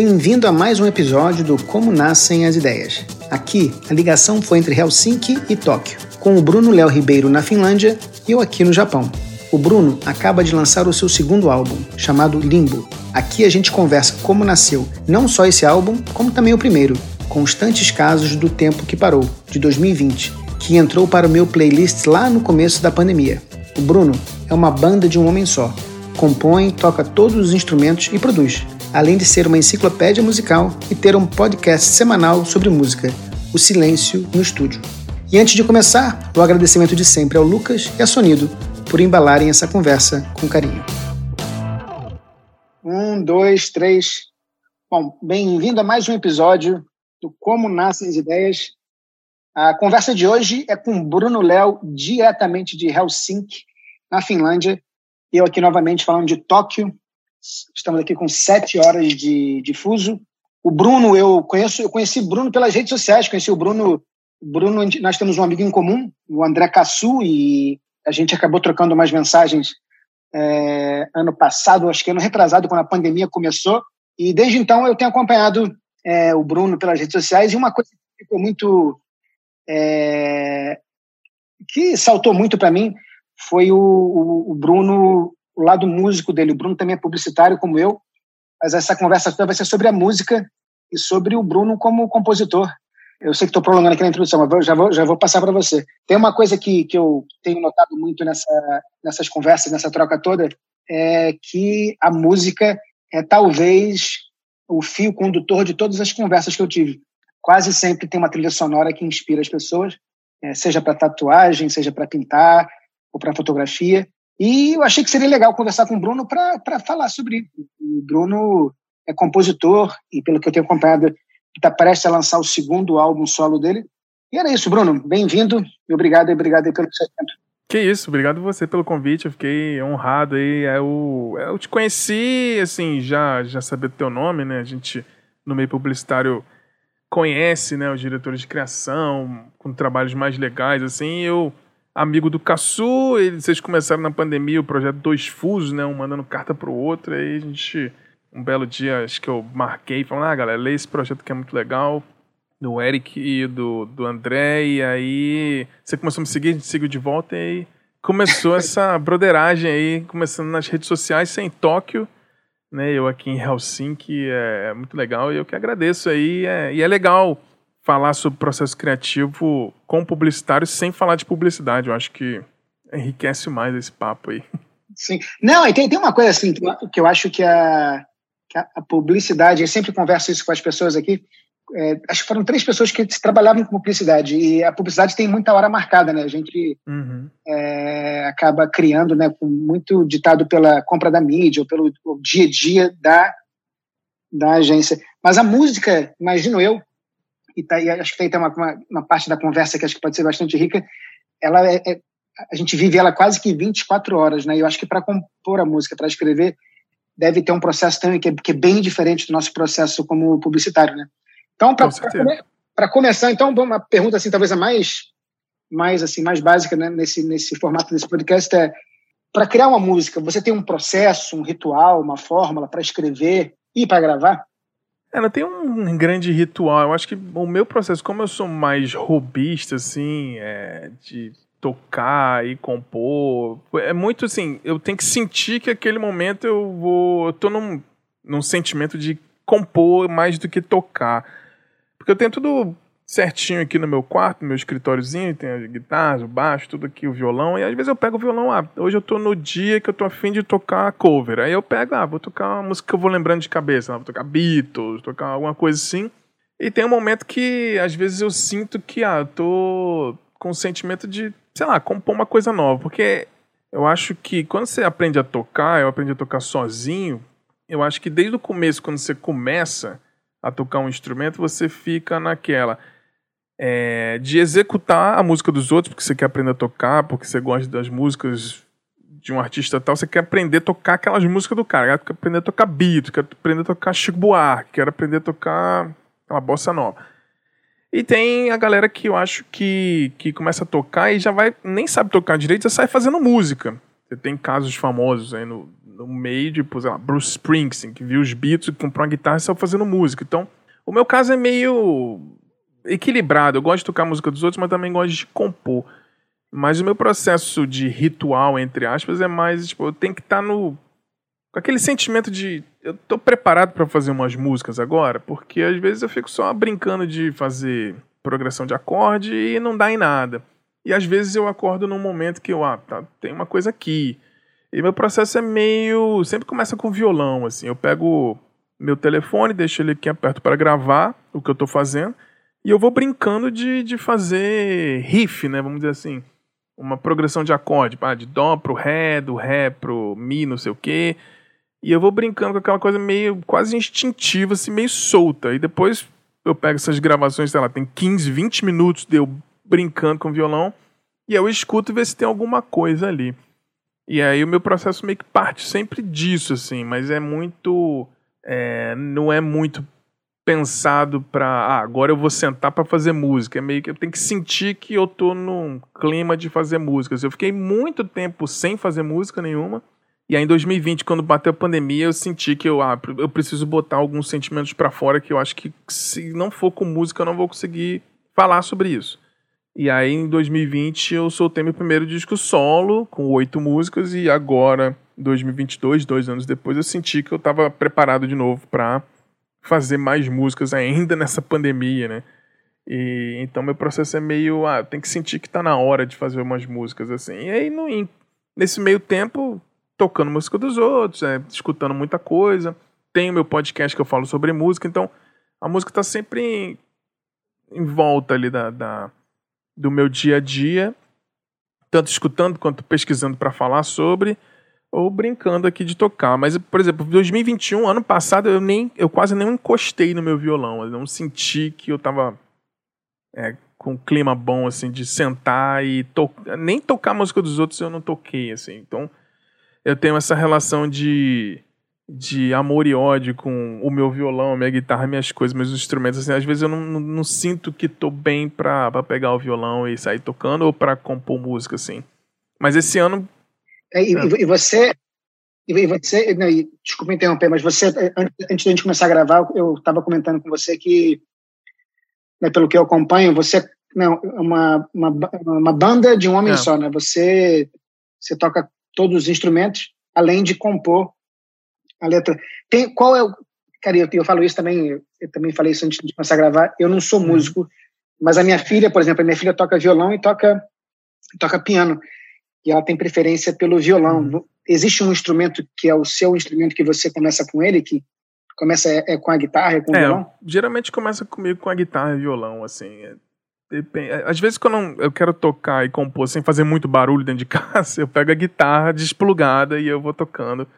Bem-vindo a mais um episódio do Como Nascem as Ideias. Aqui, a ligação foi entre Helsinki e Tóquio, com o Bruno Léo Ribeiro na Finlândia e eu aqui no Japão. O Bruno acaba de lançar o seu segundo álbum, chamado Limbo. Aqui a gente conversa como nasceu não só esse álbum, como também o primeiro, Constantes Casos do Tempo que Parou, de 2020, que entrou para o meu playlist lá no começo da pandemia. O Bruno é uma banda de um homem só. Compõe, toca todos os instrumentos e produz além de ser uma enciclopédia musical e ter um podcast semanal sobre música, O Silêncio no Estúdio. E antes de começar, o agradecimento de sempre ao Lucas e a Sonido por embalarem essa conversa com carinho. Um, dois, três. Bom, bem-vindo a mais um episódio do Como Nascem as Ideias. A conversa de hoje é com Bruno Léo, diretamente de Helsinki, na Finlândia. Eu aqui novamente falando de Tóquio, Estamos aqui com sete horas de, de fuso. O Bruno, eu conheço, eu conheci Bruno pelas redes sociais, conheci o Bruno. Bruno, nós temos um amigo em comum, o André Cassu, e a gente acabou trocando umas mensagens é, ano passado, acho que ano retrasado, quando a pandemia começou. E desde então eu tenho acompanhado é, o Bruno pelas redes sociais, e uma coisa que ficou muito. É, que saltou muito para mim foi o, o, o Bruno o lado músico dele. O Bruno também é publicitário, como eu, mas essa conversa toda vai ser sobre a música e sobre o Bruno como compositor. Eu sei que estou prolongando aqui na introdução, mas já vou, já vou passar para você. Tem uma coisa que, que eu tenho notado muito nessa, nessas conversas, nessa troca toda, é que a música é talvez o fio condutor de todas as conversas que eu tive. Quase sempre tem uma trilha sonora que inspira as pessoas, é, seja para tatuagem, seja para pintar ou para fotografia. E eu achei que seria legal conversar com o Bruno para falar sobre isso. O Bruno é compositor e, pelo que eu tenho acompanhado, está prestes a lançar o segundo álbum solo dele. E era isso, Bruno. Bem-vindo e obrigado, obrigado pelo seu tempo. Que isso, obrigado você pelo convite, eu fiquei honrado aí. Eu, eu te conheci, assim, já, já sabia do teu nome, né? A gente, no meio publicitário, conhece, né, os diretores de criação, com trabalhos mais legais, assim, eu amigo do Caçu, eles, vocês começaram na pandemia o projeto Dois Fusos, né? Um mandando carta pro outro, aí a gente, um belo dia, acho que eu marquei, falando, ah, galera, lê esse projeto que é muito legal, do Eric e do, do André, e aí você começou a me seguir, a gente seguiu de volta, e aí começou essa broderagem aí, começando nas redes sociais, sem Tóquio, né? Eu aqui em Helsinki, é, é muito legal, e eu que agradeço aí, é, e é legal falar sobre processo criativo com publicitário sem falar de publicidade. Eu acho que enriquece mais esse papo aí. Sim. Não, e tem, tem uma coisa assim que eu acho que a, que a publicidade, eu sempre converso isso com as pessoas aqui, é, acho que foram três pessoas que trabalhavam com publicidade e a publicidade tem muita hora marcada, né? A gente uhum. é, acaba criando, né, com muito ditado pela compra da mídia ou pelo dia a dia da, da agência. Mas a música, imagino eu, e, tá, e acho que tem uma, uma, uma, parte da conversa que acho que pode ser bastante rica, ela é, é, a gente vive ela quase que 24 horas, né? E eu acho que para compor a música, para escrever, deve ter um processo também que é, que é, bem diferente do nosso processo como publicitário, né? Então, para começar, então, uma pergunta assim, talvez a mais, mais assim, mais básica né, nesse nesse formato desse podcast é para criar uma música, você tem um processo, um ritual, uma fórmula para escrever e para gravar? Ela tem um grande ritual. Eu acho que o meu processo, como eu sou mais robista, assim, é, de tocar e compor, é muito assim, eu tenho que sentir que aquele momento eu vou. Eu tô num, num sentimento de compor mais do que tocar. Porque eu tenho tudo certinho aqui no meu quarto, no meu escritóriozinho, tem a guitarra, o baixo, tudo aqui, o violão, e às vezes eu pego o violão, ah, hoje eu tô no dia que eu tô afim de tocar cover, aí eu pego, ah, vou tocar uma música que eu vou lembrando de cabeça, vou tocar Beatles, tocar alguma coisa assim, e tem um momento que às vezes eu sinto que, ah, eu tô com o sentimento de, sei lá, compor uma coisa nova, porque eu acho que quando você aprende a tocar, eu aprendi a tocar sozinho, eu acho que desde o começo, quando você começa a tocar um instrumento, você fica naquela é, de executar a música dos outros, porque você quer aprender a tocar, porque você gosta das músicas de um artista tal, você quer aprender a tocar aquelas músicas do cara, quer aprender a tocar beat, quer aprender a tocar Chico Buarque, quer aprender a tocar uma bossa nova. E tem a galera que eu acho que, que começa a tocar e já vai, nem sabe tocar direito, já sai fazendo música. Você tem casos famosos aí no, no meio de, sei lá, Bruce Springsteen, que viu os Beatles e comprou uma guitarra e saiu fazendo música. Então, o meu caso é meio equilibrado. Eu gosto de tocar a música dos outros, mas também gosto de compor. Mas o meu processo de ritual, entre aspas, é mais, tipo, eu tenho que estar tá no. com aquele sentimento de. Eu tô preparado para fazer umas músicas agora, porque às vezes eu fico só brincando de fazer progressão de acorde e não dá em nada. E às vezes eu acordo num momento que eu, ah, tá, tem uma coisa aqui. E meu processo é meio. Sempre começa com violão, assim. Eu pego meu telefone, deixo ele aqui aperto para gravar o que eu tô fazendo. E eu vou brincando de, de fazer riff, né? Vamos dizer assim. Uma progressão de acorde, de dó pro ré, do ré pro mi, não sei o quê. E eu vou brincando com aquela coisa meio quase instintiva, assim, meio solta. E depois eu pego essas gravações, sei lá, tem 15, 20 minutos de eu brincando com o violão e eu escuto e ver se tem alguma coisa ali. E aí o meu processo meio que parte sempre disso, assim, mas é muito. É, não é muito pensado para ah, agora eu vou sentar para fazer música. É meio que eu tenho que sentir que eu tô num clima de fazer músicas. Eu fiquei muito tempo sem fazer música nenhuma. E aí em 2020, quando bateu a pandemia, eu senti que eu, ah, eu preciso botar alguns sentimentos para fora que eu acho que se não for com música eu não vou conseguir falar sobre isso. E aí em 2020 eu soltei meu primeiro disco solo, com oito músicas, e agora, 2022, dois anos depois, eu senti que eu estava preparado de novo para fazer mais músicas ainda nessa pandemia, né? E então meu processo é meio, ah, tem que sentir que tá na hora de fazer umas músicas assim. E aí no, nesse meio tempo, tocando música dos outros, é, escutando muita coisa. Tenho meu podcast que eu falo sobre música, então a música tá sempre em, em volta ali da, da do meu dia a dia, tanto escutando quanto pesquisando para falar sobre, ou brincando aqui de tocar. Mas, por exemplo, 2021, ano passado, eu nem eu quase nem encostei no meu violão. Eu não senti que eu estava é, com um clima bom assim de sentar e tocar. Nem tocar a música dos outros eu não toquei assim. Então, eu tenho essa relação de de amor e ódio com o meu violão, minha guitarra, minhas coisas, meus instrumentos. Assim, às vezes eu não, não, não sinto que tô bem pra, pra pegar o violão e sair tocando ou pra compor música, assim. Mas esse ano. É, e, é. e, você. E você. Não, e, desculpa interromper, mas você, antes da gente começar a gravar, eu estava comentando com você que, né, pelo que eu acompanho, você é uma, uma, uma banda de um homem é. só, né? Você, você toca todos os instrumentos, além de compor a letra. Tem, qual é o. Cara, eu, eu falo isso também, eu também falei isso antes de começar a gravar. Eu não sou uhum. músico, mas a minha filha, por exemplo, a minha filha toca violão e toca, toca piano. E ela tem preferência pelo violão. Uhum. Existe um instrumento que é o seu instrumento que você começa com ele, que começa é, é com a guitarra, é com o é, violão? Geralmente começa comigo com a guitarra e violão, assim. É, depende. É, às vezes, quando eu quero tocar e compor sem fazer muito barulho dentro de casa, eu pego a guitarra desplugada e eu vou tocando.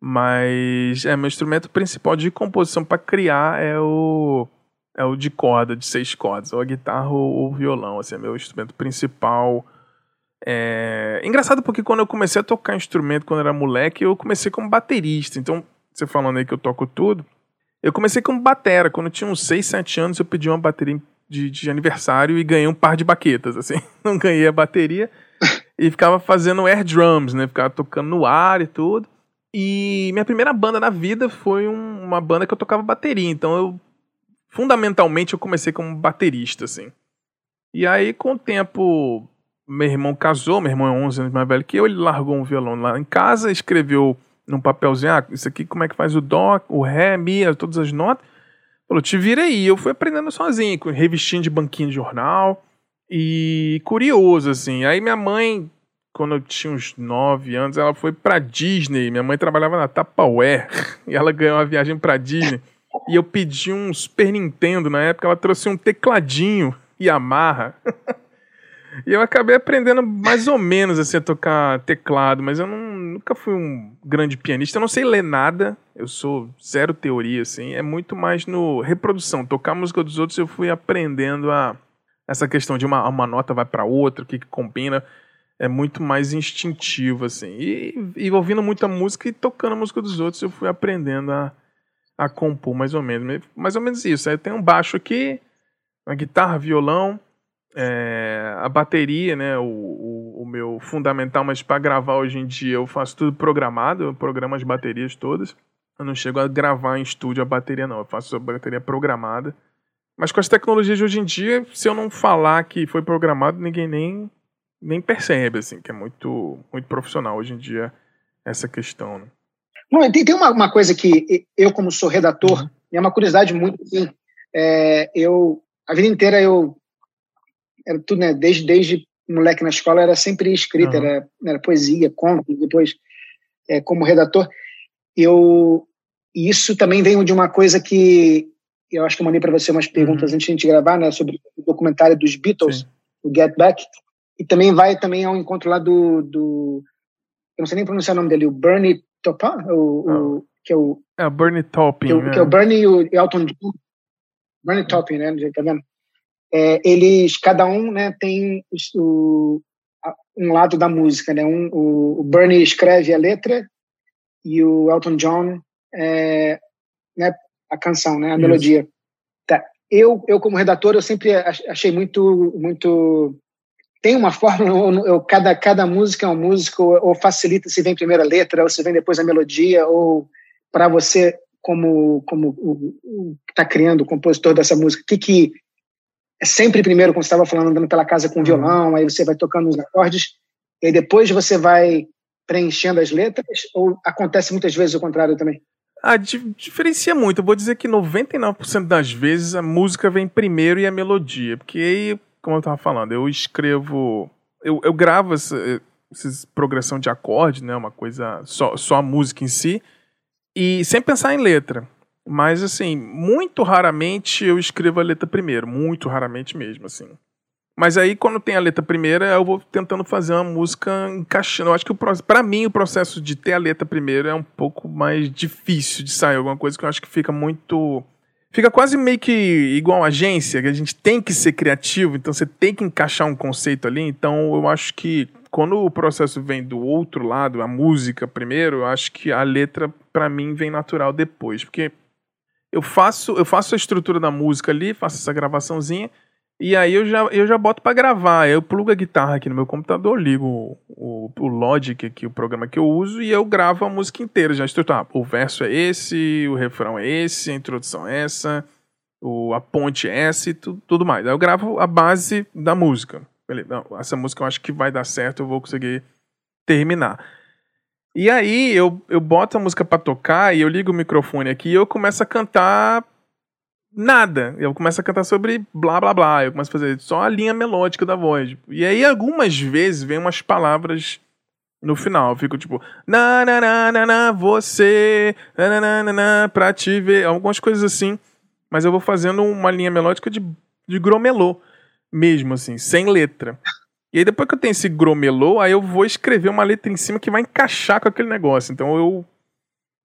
Mas é meu instrumento principal de composição para criar é o é o de corda, de seis cordas, ou a guitarra ou o violão, assim, é meu instrumento principal. É... Engraçado porque quando eu comecei a tocar instrumento quando eu era moleque, eu comecei como baterista. Então, você falando aí que eu toco tudo, eu comecei como batera. Quando eu tinha uns 6, 7 anos, eu pedi uma bateria de, de aniversário e ganhei um par de baquetas, assim. Não ganhei a bateria e ficava fazendo air drums, né? Ficava tocando no ar e tudo. E minha primeira banda na vida foi um, uma banda que eu tocava bateria. Então eu, fundamentalmente, eu comecei como baterista, assim. E aí, com o tempo, meu irmão casou, meu irmão é 11 anos mais velho que eu, ele largou um violão lá em casa, escreveu num papelzinho, ah, isso aqui como é que faz o dó, o ré, mi, todas as notas. Falou, te vira aí. Eu fui aprendendo sozinho, com de banquinho de jornal. E curioso, assim. Aí minha mãe quando eu tinha uns 9 anos, ela foi pra Disney. Minha mãe trabalhava na Tupperware e ela ganhou uma viagem pra Disney. E eu pedi um Super Nintendo na época, ela trouxe um tecladinho e amarra. e eu acabei aprendendo mais ou menos assim a tocar teclado, mas eu não, nunca fui um grande pianista. Eu não sei ler nada, eu sou zero teoria assim, é muito mais no reprodução. Tocar música dos outros eu fui aprendendo a essa questão de uma, uma nota vai para outra, o que, que combina é muito mais instintivo, assim. E, e ouvindo muita música e tocando a música dos outros, eu fui aprendendo a, a compor mais ou menos. Mais ou menos isso. Aí tem um baixo aqui, uma guitarra, violão, É, a bateria, né, o, o, o meu fundamental, mas para gravar hoje em dia eu faço tudo programado, eu programo as baterias todas. Eu não chego a gravar em estúdio a bateria, não. Eu faço a bateria programada. Mas com as tecnologias de hoje em dia, se eu não falar que foi programado, ninguém nem, nem percebe, assim, que é muito, muito profissional hoje em dia essa questão. Né? Não, tem, tem uma, uma, coisa que eu, como sou redator, uhum. é uma curiosidade muito assim, é, eu a vida inteira eu era tudo, né, desde, desde moleque na escola era sempre escrita, uhum. era, era poesia, conto, depois é, como redator. Eu isso também vem de uma coisa que eu acho que eu mandei para você umas perguntas uhum. antes de a gente gravar, né, sobre o documentário dos Beatles, Sim. o Get Back, e também vai também ao encontro lá do, do eu não sei nem pronunciar o nome dele, o Bernie Taupin, o, oh. o, que é o é o Bernie Taupin, que, é. que é o Bernie e o Elton John, Bernie Taupin, né, tá vendo? É, eles cada um, né, tem o, um lado da música, né? Um, o, o Bernie escreve a letra e o Elton John é, né, a canção, né, a Isso. melodia. Tá. Eu, eu como redator, eu sempre achei muito, muito tem uma forma, eu, cada, cada música é uma música, ou, ou, facilita se vem primeiro a letra, ou se vem depois a melodia, ou para você, como, como o, o que está criando, o compositor dessa música, o que, que é sempre primeiro, como você estava falando, andando pela casa com uhum. violão, aí você vai tocando os acordes, e depois você vai preenchendo as letras, ou acontece muitas vezes o contrário também? Ah, diferencia muito. Eu vou dizer que 99% das vezes a música vem primeiro e a melodia. Porque aí, como eu tava falando, eu escrevo. Eu, eu gravo essa, essa progressão de acorde, né? Uma coisa. Só, só a música em si. E sem pensar em letra. Mas, assim, muito raramente eu escrevo a letra primeiro. Muito raramente mesmo, assim. Mas aí, quando tem a letra primeira, eu vou tentando fazer uma música encaixando. Eu acho que, para mim, o processo de ter a letra primeiro é um pouco mais difícil de sair. Alguma coisa que eu acho que fica muito. Fica quase meio que igual a agência, que a gente tem que ser criativo, então você tem que encaixar um conceito ali. Então, eu acho que quando o processo vem do outro lado, a música primeiro, eu acho que a letra, para mim, vem natural depois. Porque eu faço, eu faço a estrutura da música ali, faço essa gravaçãozinha e aí eu já, eu já boto para gravar. Eu plugo a guitarra aqui no meu computador, ligo o, o Logic aqui, o programa que eu uso, e eu gravo a música inteira. Já estou, tá, o verso é esse, o refrão é esse, a introdução é essa, o, a ponte é essa e tu, tudo mais. Aí eu gravo a base da música. Beleza, essa música eu acho que vai dar certo, eu vou conseguir terminar. E aí eu, eu boto a música para tocar e eu ligo o microfone aqui e eu começo a cantar nada. Eu começo a cantar sobre blá blá blá. Eu começo a fazer só a linha melódica da voz. E aí, algumas vezes, vem umas palavras no final. Eu fico tipo, na na na na, na você, na na na na, pra te ver. Algumas coisas assim. Mas eu vou fazendo uma linha melódica de, de gromelô mesmo, assim, sem letra. E aí, depois que eu tenho esse gromelô, aí eu vou escrever uma letra em cima que vai encaixar com aquele negócio. Então eu.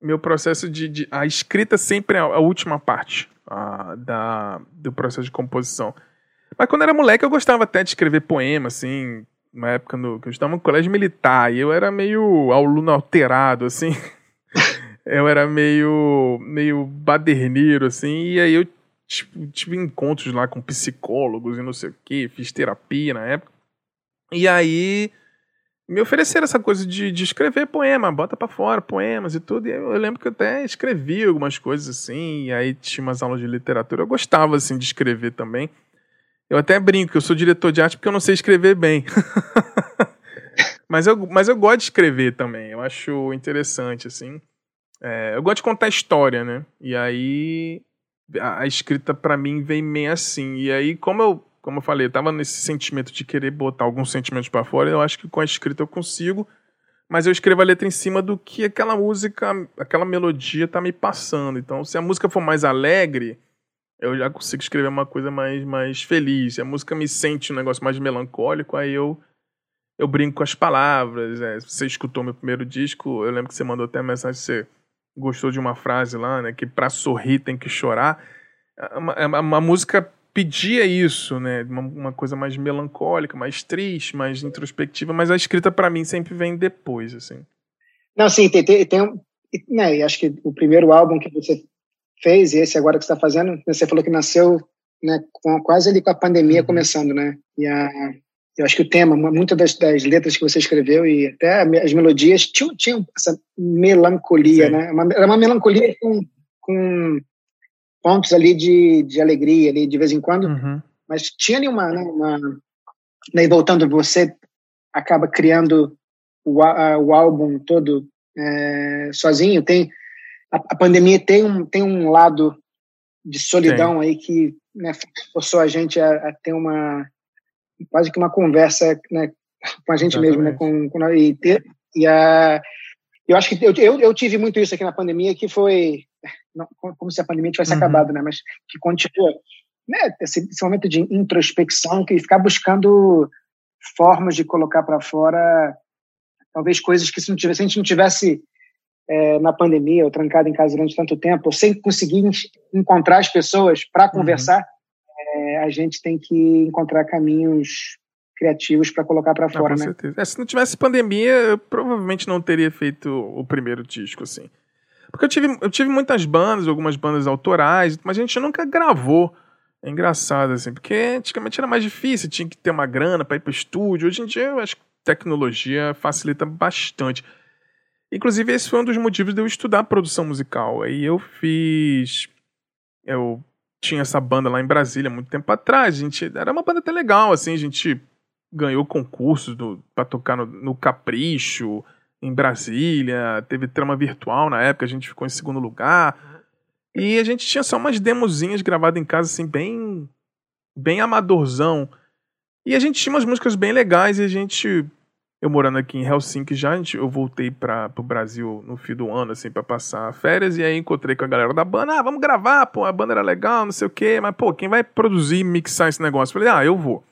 Meu processo de. de a escrita sempre é a última parte a, da, do processo de composição. Mas quando era moleque eu gostava até de escrever poema, assim, na época no, que eu estava no colégio militar, e eu era meio aluno alterado, assim. eu era meio, meio baderneiro, assim, e aí eu tipo, tive encontros lá com psicólogos e não sei o que, fiz terapia na época. E aí me ofereceram essa coisa de, de escrever poema, bota para fora poemas e tudo. E eu lembro que eu até escrevi algumas coisas assim, e aí tinha umas aulas de literatura. Eu gostava assim de escrever também. Eu até brinco, eu sou diretor de arte porque eu não sei escrever bem. mas, eu, mas eu gosto de escrever também, eu acho interessante, assim. É, eu gosto de contar história, né? E aí a, a escrita para mim vem meio assim. E aí, como eu como eu falei, eu tava nesse sentimento de querer botar alguns sentimentos para fora. Eu acho que com a escrita eu consigo, mas eu escrevo a letra em cima do que aquela música, aquela melodia tá me passando. Então, se a música for mais alegre, eu já consigo escrever uma coisa mais, mais feliz. Se a música me sente um negócio mais melancólico, aí eu eu brinco com as palavras. É, você escutou meu primeiro disco, eu lembro que você mandou até mensagem você gostou de uma frase lá, né? Que para sorrir tem que chorar. Uma, uma música pedia isso, né? Uma, uma, coisa mais melancólica, mais triste, mais introspectiva, mas a escrita para mim sempre vem depois, assim. Não, sim, tem, tem, tem um, né, acho que o primeiro álbum que você fez e esse agora que está fazendo, você falou que nasceu né, com, quase ali com a pandemia uhum. começando, né? E a, eu acho que o tema, muitas das, das, letras que você escreveu e até as melodias tinham, tinham essa melancolia, Sim. né? Uma, era uma melancolia com, com pontos ali de, de alegria ali de vez em quando, uhum. mas tinha ali uma, né, uma né, voltando, você acaba criando o, a, o álbum todo é, sozinho. Tem a, a, pandemia tem um tem um lado de solidão Sim. aí que né, forçou a gente a, a, ter uma quase que uma conversa né, com a gente Exatamente. mesmo, né, com, com e, ter, e a eu acho que eu, eu, eu, tive muito isso aqui na pandemia que foi não, como se a pandemia tivesse uhum. acabado, né, mas que continua né, esse, esse momento de introspecção que ficar buscando formas de colocar para fora talvez coisas que se, não tivesse, se a gente não tivesse é, na pandemia ou trancado em casa durante tanto tempo, ou sem conseguir encontrar as pessoas para uhum. conversar, uhum. é, a gente tem que encontrar caminhos criativos para colocar para fora, com né? Certeza. É, se não tivesse pandemia, eu provavelmente não teria feito o primeiro disco, assim. Porque eu tive, eu tive muitas bandas, algumas bandas autorais, mas a gente nunca gravou. É engraçado, assim, porque antigamente era mais difícil, tinha que ter uma grana para ir pro estúdio. Hoje em dia, eu acho que tecnologia facilita bastante. Inclusive, esse foi um dos motivos de eu estudar produção musical. Aí eu fiz. Eu tinha essa banda lá em Brasília muito tempo atrás. A gente, era uma banda até legal, assim, a gente ganhou concursos para tocar no, no, Capricho, em Brasília, teve trama virtual na época, a gente ficou em segundo lugar. E a gente tinha só umas demozinhas gravadas em casa, assim, bem. bem amadorzão. E a gente tinha umas músicas bem legais e a gente. Eu morando aqui em Helsinki já, gente, eu voltei para o Brasil no fim do ano, assim, para passar férias, e aí encontrei com a galera da banda, ah, vamos gravar, pô, a banda era legal, não sei o quê, mas, pô, quem vai produzir mixar esse negócio? Falei, ah, eu vou.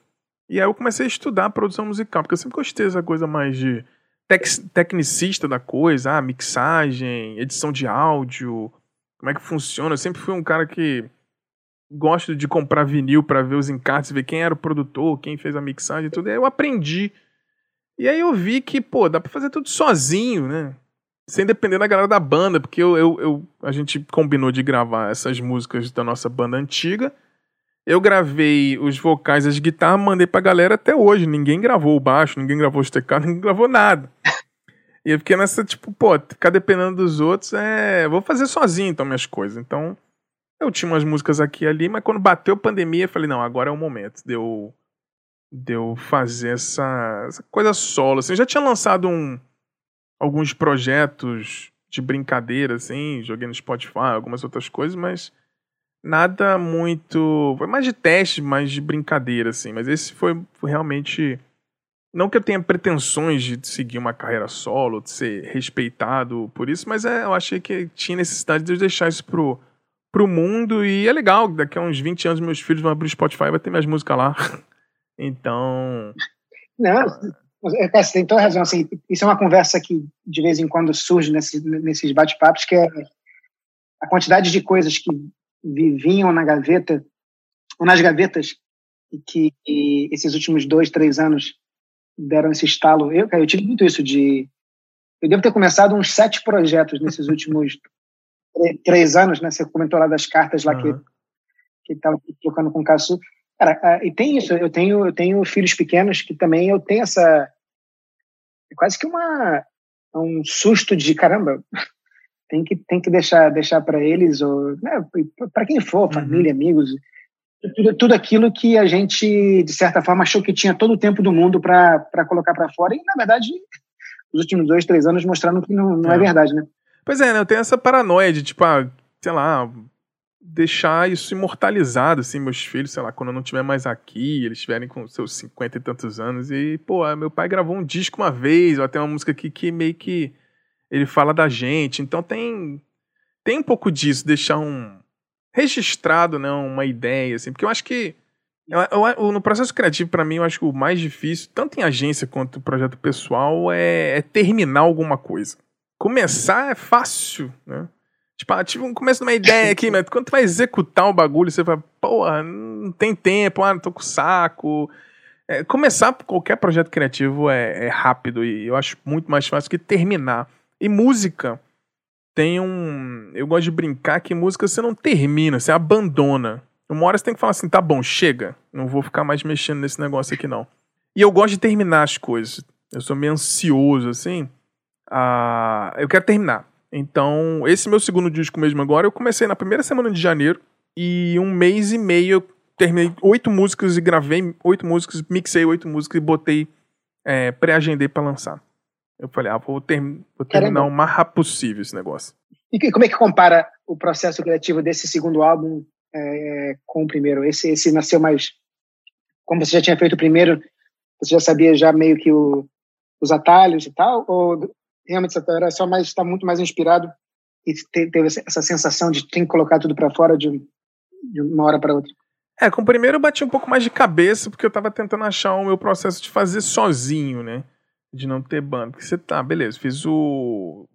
E aí eu comecei a estudar produção musical, porque eu sempre gostei dessa coisa mais de tec tecnicista da coisa, ah, mixagem, edição de áudio, como é que funciona. Eu sempre fui um cara que gosto de comprar vinil para ver os encartes, ver quem era o produtor, quem fez a mixagem e tudo. E aí eu aprendi. E aí eu vi que, pô, dá pra fazer tudo sozinho, né? Sem depender da galera da banda, porque eu, eu, eu, a gente combinou de gravar essas músicas da nossa banda antiga. Eu gravei os vocais, as guitarras, mandei pra galera até hoje. Ninguém gravou o baixo, ninguém gravou os teclados, ninguém gravou nada. E eu fiquei nessa, tipo, pô, ficar dependendo dos outros, é. Vou fazer sozinho então minhas coisas. Então, eu tinha umas músicas aqui e ali, mas quando bateu a pandemia, eu falei, não, agora é o momento de eu, de eu fazer essa, essa coisa solo. Assim, eu já tinha lançado um, alguns projetos de brincadeira, assim, joguei no Spotify, algumas outras coisas, mas nada muito. Foi mais de teste, mais de brincadeira, assim. Mas esse foi, foi realmente. Não que eu tenha pretensões de seguir uma carreira solo, de ser respeitado por isso, mas é, eu achei que tinha necessidade de eu deixar isso pro, pro mundo e é legal, daqui a uns 20 anos meus filhos vão abrir o Spotify vai ter minhas músicas lá. então. Não, é, você tem toda razão. Assim, isso é uma conversa que de vez em quando surge nesse, nesses bate-papos, que é a quantidade de coisas que viviam na gaveta, ou nas gavetas, e que e esses últimos dois, três anos deram esse estalo. Eu, eu tive muito isso de. Eu devo ter começado uns sete projetos nesses últimos três anos, né? Você comentou lá das cartas lá uhum. que que estava trocando com o Cassu. Cara, e tem isso. Eu tenho eu tenho filhos pequenos que também eu tenho essa é quase que uma um susto de caramba. Tem que tem que deixar deixar para eles ou né, para quem for, uhum. família, amigos, tudo, tudo aquilo que a gente de certa forma achou que tinha todo o tempo do mundo para colocar para fora e na verdade os últimos dois três anos mostrando que não, não é. é verdade, né? Pois é, né? Eu tenho essa paranoia de, tipo, ah, sei lá, deixar isso imortalizado, assim, meus filhos, sei lá, quando eu não estiver mais aqui, eles estiverem com seus cinquenta e tantos anos, e, pô, meu pai gravou um disco uma vez, ou até uma música aqui que meio que ele fala da gente, então tem tem um pouco disso, deixar um registrado, né, uma ideia, assim, porque eu acho que eu, eu, no processo criativo, para mim, eu acho que o mais difícil, tanto em agência quanto projeto pessoal, é, é terminar alguma coisa começar é fácil, né? Tipo, ah, tive um começo de uma ideia aqui, mas quando tu vai executar o bagulho, você vai, porra, não tem tempo, ah, não tô com saco. É, começar qualquer projeto criativo é, é, rápido e eu acho muito mais fácil que terminar. E música tem um. Eu gosto de brincar que música você não termina, você abandona. Uma hora você tem que falar assim, tá bom, chega. Não vou ficar mais mexendo nesse negócio aqui, não. E eu gosto de terminar as coisas. Eu sou meio ansioso, assim. Ah, eu quero terminar. Então, esse meu segundo disco mesmo agora, eu comecei na primeira semana de janeiro. E um mês e meio eu terminei oito músicas e gravei oito músicas, mixei oito músicas e botei, é, pré-agendei pra lançar. Eu falei, ah, vou, ter, vou terminar o mais rápido possível esse negócio. E como é que compara o processo criativo desse segundo álbum é, com o primeiro? Esse, esse nasceu mais. Como você já tinha feito o primeiro, você já sabia já meio que o, os atalhos e tal? Ou realmente você era só mais, está muito mais inspirado e teve essa sensação de ter que colocar tudo para fora de, de uma hora para outra? É, com o primeiro eu bati um pouco mais de cabeça, porque eu estava tentando achar o meu processo de fazer sozinho, né? De não ter banda. Porque você tá, beleza, fiz o.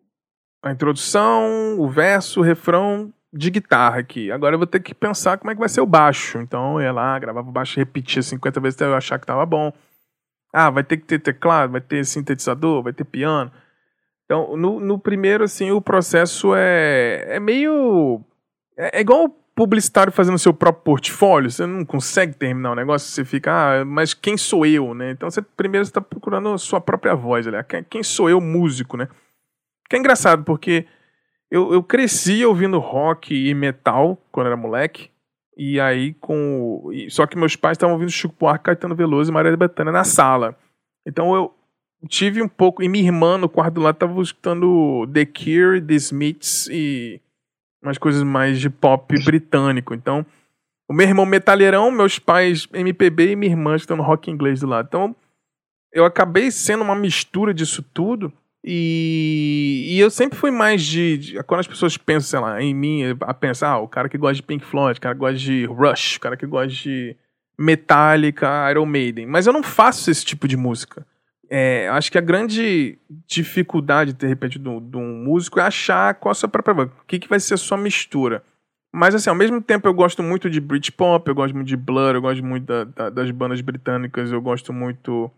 a introdução, o verso, o refrão de guitarra aqui. Agora eu vou ter que pensar como é que vai ser o baixo. Então eu ia lá, gravava o baixo, repetia 50 vezes até eu achar que tava bom. Ah, vai ter que ter teclado, vai ter sintetizador, vai ter piano. Então, no, no primeiro, assim, o processo é, é meio. É, é igual publicitário fazendo seu próprio portfólio, você não consegue terminar o negócio, você fica, ah, mas quem sou eu, né? Então você primeiro está procurando a sua própria voz, aliás. Quem sou eu, músico, né? Que é engraçado, porque eu, eu cresci ouvindo rock e metal quando era moleque. E aí com. Só que meus pais estavam ouvindo Chico Buarque, Caetano Veloso e Maria Bethânia na sala. Então eu tive um pouco. E minha irmã no quarto do lado estava escutando The Cure, The Smiths e umas coisas mais de pop britânico. Então, o meu irmão metalheirão, meus pais MPB e minha irmã estão no rock inglês do lado. Então, eu acabei sendo uma mistura disso tudo. E, e eu sempre fui mais de, de, Quando as pessoas pensam, sei lá, em mim, a pensar, ah, o cara que gosta de Pink Floyd, o cara que gosta de Rush, o cara que gosta de Metallica, Iron Maiden. Mas eu não faço esse tipo de música. É, acho que a grande dificuldade, de repente, de um músico é achar qual a sua própria voz. O que, que vai ser a sua mistura. Mas, assim, ao mesmo tempo eu gosto muito de Britpop, eu gosto muito de Blur, eu gosto muito da, da, das bandas britânicas, eu gosto muito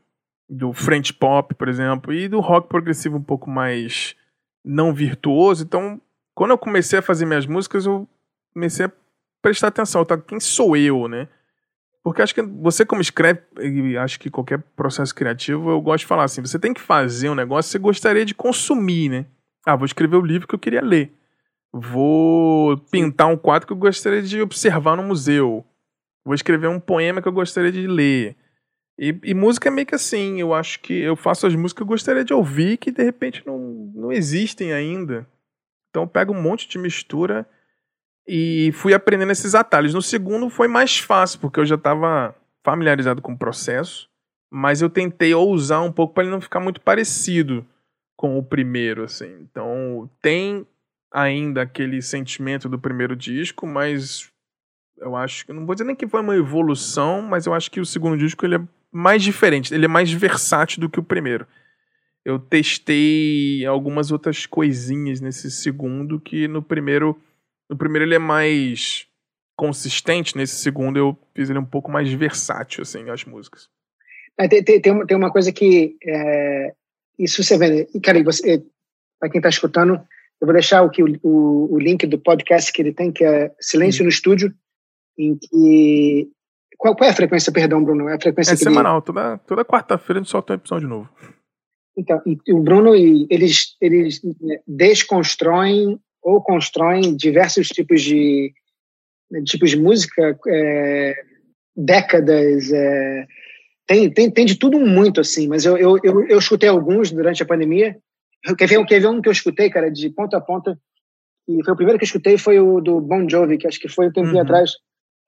do French Pop, por exemplo, e do rock progressivo um pouco mais não virtuoso. Então, quando eu comecei a fazer minhas músicas, eu comecei a prestar atenção, tá? Quem sou eu, né? Porque acho que você, como escreve, e acho que qualquer processo criativo, eu gosto de falar assim: você tem que fazer um negócio que você gostaria de consumir, né? Ah, vou escrever o livro que eu queria ler. Vou pintar um quadro que eu gostaria de observar no museu. Vou escrever um poema que eu gostaria de ler. E, e, música é meio que assim, eu acho que eu faço as músicas que eu gostaria de ouvir que de repente não, não existem ainda. Então eu pego um monte de mistura e fui aprendendo esses atalhos. No segundo foi mais fácil, porque eu já estava familiarizado com o processo, mas eu tentei ousar um pouco para ele não ficar muito parecido com o primeiro, assim. Então, tem ainda aquele sentimento do primeiro disco, mas eu acho que não vou dizer nem que foi uma evolução, mas eu acho que o segundo disco ele é mais diferente, ele é mais versátil do que o primeiro. Eu testei algumas outras coisinhas nesse segundo que no primeiro no primeiro ele é mais consistente, nesse segundo eu fiz ele um pouco mais versátil, assim, as músicas. É, tem, tem, tem, uma, tem uma coisa que é, isso você vê, e cara, você, para quem está escutando, eu vou deixar o, o, o link do podcast que ele tem, que é Silêncio no Estúdio, em que qual, qual, é a frequência, perdão, Bruno? É a frequência é semanal, ele... toda, toda quarta-feira a gente solta um episódio novo. Então, e, o Bruno, eles, eles né, desconstroem ou constroem diversos tipos de tipos de música, é, décadas, é, tem, tem, tem de tudo muito, assim, mas eu, eu, eu, eu escutei alguns durante a pandemia. Quer ver, quer ver um que eu escutei, cara, de ponta a ponta? E foi o primeiro que eu escutei, foi o do Bon Jovi, que acho que foi um tempinho uhum. atrás.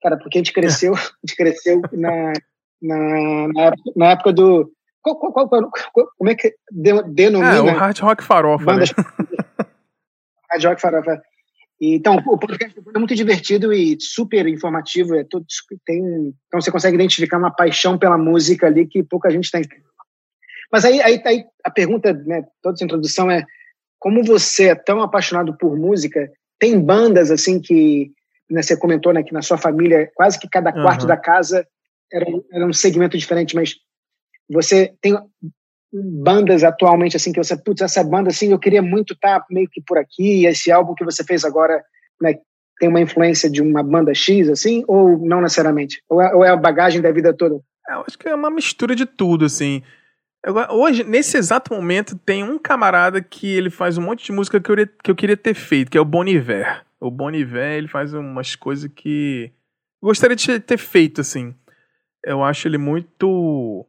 Cara, porque a gente cresceu, a gente cresceu na, na, na, época, na época do. Qual, qual, qual, como é que denomina? É, o hard rock farofa, bandas, né? Hard Rock Farofa. Então, o podcast é muito divertido e super informativo. É todo, tem, então, você consegue identificar uma paixão pela música ali que pouca gente tem. Mas aí, aí, aí a pergunta, né, toda essa introdução é como você é tão apaixonado por música, tem bandas assim que né, você comentou né, que na sua família quase que cada quarto uhum. da casa era, era um segmento diferente, mas você tem bandas atualmente assim que você putz essa banda assim eu queria muito estar tá meio que por aqui esse álbum que você fez agora né tem uma influência de uma banda X, assim, ou não necessariamente? Ou é, ou é a bagagem da vida toda? É, eu acho que é uma mistura de tudo, assim. Eu, hoje, nesse exato momento, tem um camarada que ele faz um monte de música que eu, que eu queria ter feito, que é o Boniver. O Boniver, ele faz umas coisas que gostaria de ter feito, assim. Eu acho ele muito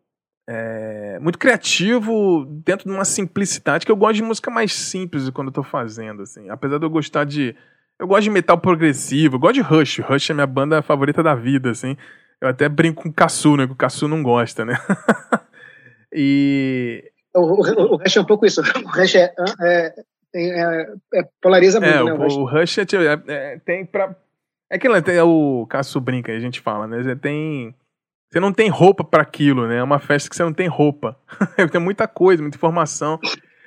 é, muito criativo dentro de uma simplicidade que eu gosto de música mais simples quando eu tô fazendo, assim. Apesar de eu gostar de. Eu gosto de metal progressivo, eu gosto de Rush. Rush é minha banda favorita da vida, assim. Eu até brinco com o Kassu, né? Que o Kassu não gosta, né? e. O, o, o, Rush é um pouco isso. O Rush é, é, é, é polariza muito, é, né? O, o Rush, o Rush é, tipo, é, tem pra. É que é o Kassu brinca, a gente fala, né? Tem você não tem roupa para aquilo, né? É uma festa que você não tem roupa. tem muita coisa, muita informação.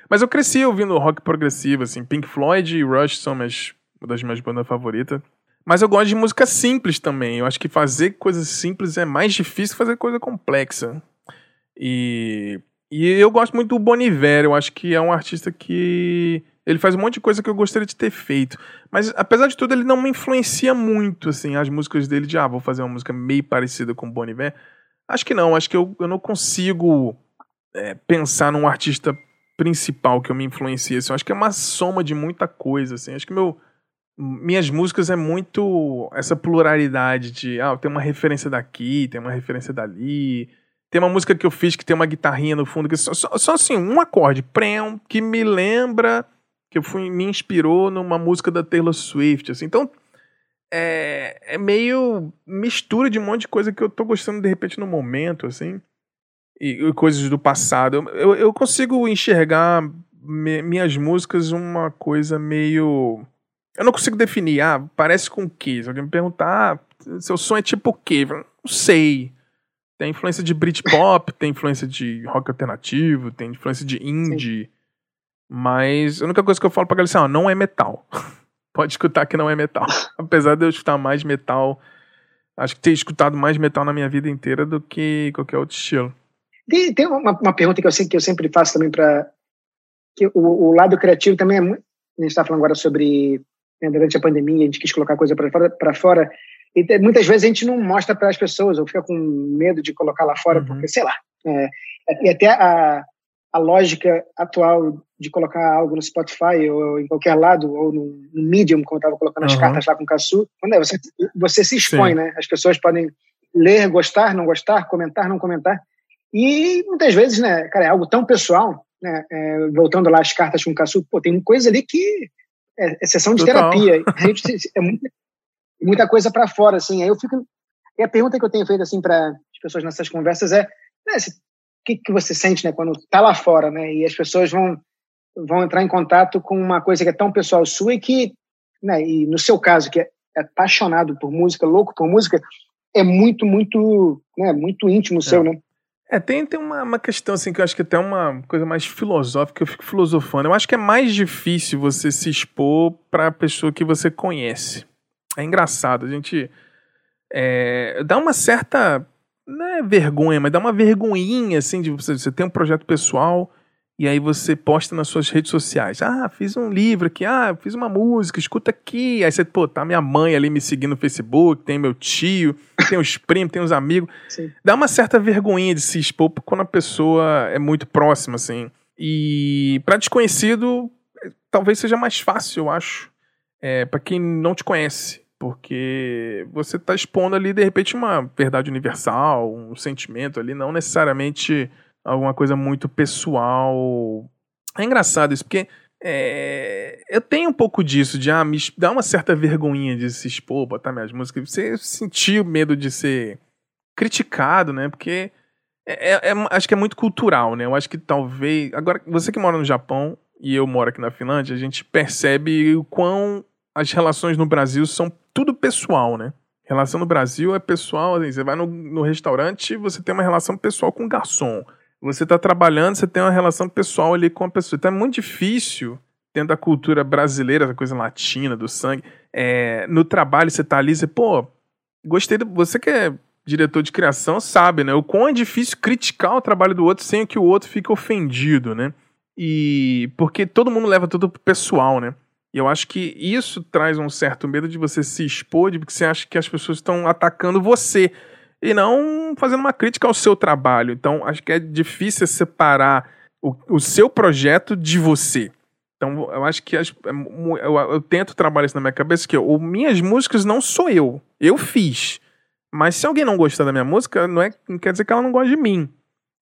Mas eu cresci ouvindo rock progressivo, assim. Pink Floyd e Rush são minhas, uma das minhas bandas favoritas. Mas eu gosto de música simples também. Eu acho que fazer coisas simples é mais difícil que fazer coisa complexa. E, e eu gosto muito do Bon Iver. Eu acho que é um artista que ele faz um monte de coisa que eu gostaria de ter feito. Mas, apesar de tudo, ele não me influencia muito, assim, as músicas dele de, ah, vou fazer uma música meio parecida com Bon Iver. Acho que não, acho que eu, eu não consigo é, pensar num artista principal que eu me influencie. Assim. Acho que é uma soma de muita coisa, assim. Acho que meu, minhas músicas é muito essa pluralidade de, ah, tem uma referência daqui, tem uma referência dali. Tem uma música que eu fiz que tem uma guitarrinha no fundo, que só, só, só assim, um acorde, prém, que me lembra que fui, me inspirou numa música da Taylor Swift, assim. Então, é, é meio mistura de um monte de coisa que eu tô gostando de repente no momento, assim. E, e coisas do passado. Eu, eu consigo enxergar me, minhas músicas uma coisa meio. Eu não consigo definir, ah, parece com o quê? Se alguém me perguntar, ah, seu som é tipo o quê? Eu não sei. Tem influência de Britpop, tem influência de rock alternativo, tem influência de indie. Sim. Mas a única coisa que eu falo pra galera é assim, ó, não é metal. Pode escutar que não é metal. Apesar de eu escutar mais metal, acho que ter escutado mais metal na minha vida inteira do que qualquer outro estilo. Tem, tem uma, uma, pergunta que eu, sei, que eu sempre faço também para que o, o, lado criativo também é muito. A gente está falando agora sobre né, durante a pandemia a gente quis colocar coisa para fora, pra fora e muitas vezes a gente não mostra para as pessoas ou fica com medo de colocar lá fora uhum. porque sei lá é, e até a, a lógica atual de colocar algo no Spotify ou em qualquer lado, ou no, no Medium, como eu estava colocando as uhum. cartas lá com o Cassu, quando é, você, você se expõe, Sim. né? As pessoas podem ler, gostar, não gostar, comentar, não comentar. E muitas vezes, né, cara, é algo tão pessoal, né? É, voltando lá às cartas com o Cassu, pô, tem coisa ali que é, é sessão de Total. terapia. É muita, muita coisa para fora, assim. Aí eu fico. E a pergunta que eu tenho feito, assim, para as pessoas nessas conversas é: né, se que, que você sente né, quando está lá fora, né? E as pessoas vão, vão entrar em contato com uma coisa que é tão pessoal sua e que, né, e no seu caso, que é, é apaixonado por música, louco por música, é muito, muito, né, muito íntimo é. seu, né? É, tem, tem uma, uma questão assim que eu acho que até uma coisa mais filosófica, eu fico filosofando. Eu acho que é mais difícil você se expor para a pessoa que você conhece. É engraçado, a gente é, dá uma certa não é vergonha, mas dá uma vergonhinha, assim, de você, você tem um projeto pessoal e aí você posta nas suas redes sociais. Ah, fiz um livro aqui, ah, fiz uma música, escuta aqui. Aí você, pô, tá minha mãe ali me seguindo no Facebook, tem meu tio, tem os primos, tem os amigos. Sim. Dá uma certa vergonhinha de se expor quando a pessoa é muito próxima, assim. E para desconhecido, talvez seja mais fácil, eu acho. É, para quem não te conhece porque você está expondo ali, de repente, uma verdade universal, um sentimento ali, não necessariamente alguma coisa muito pessoal. É engraçado isso, porque é, eu tenho um pouco disso, de ah, me dá uma certa vergonhinha de se expor, botar minhas músicas. Você sentiu medo de ser criticado, né? Porque é, é, é, acho que é muito cultural, né? Eu acho que talvez. Agora, você que mora no Japão e eu moro aqui na Finlândia, a gente percebe o quão as relações no Brasil são tudo pessoal, né? Relação no Brasil é pessoal, assim, você vai no, no restaurante, você tem uma relação pessoal com o garçom. Você está trabalhando, você tem uma relação pessoal ali com a pessoa. Então é muito difícil, dentro da cultura brasileira, essa coisa latina, do sangue. É, no trabalho, você tá ali, você, pô, gostei. Do, você que é diretor de criação sabe, né? O quão é difícil criticar o trabalho do outro sem que o outro fique ofendido, né? E porque todo mundo leva tudo pro pessoal, né? E eu acho que isso traz um certo medo de você se expor, de porque você acha que as pessoas estão atacando você e não fazendo uma crítica ao seu trabalho. Então, acho que é difícil separar o, o seu projeto de você. Então, eu acho que as, é eu, eu, tento trabalhar isso na minha cabeça, que eu, minhas músicas não sou eu. Eu fiz. Mas se alguém não gostar da minha música, não, é, não quer dizer que ela não gosta de mim.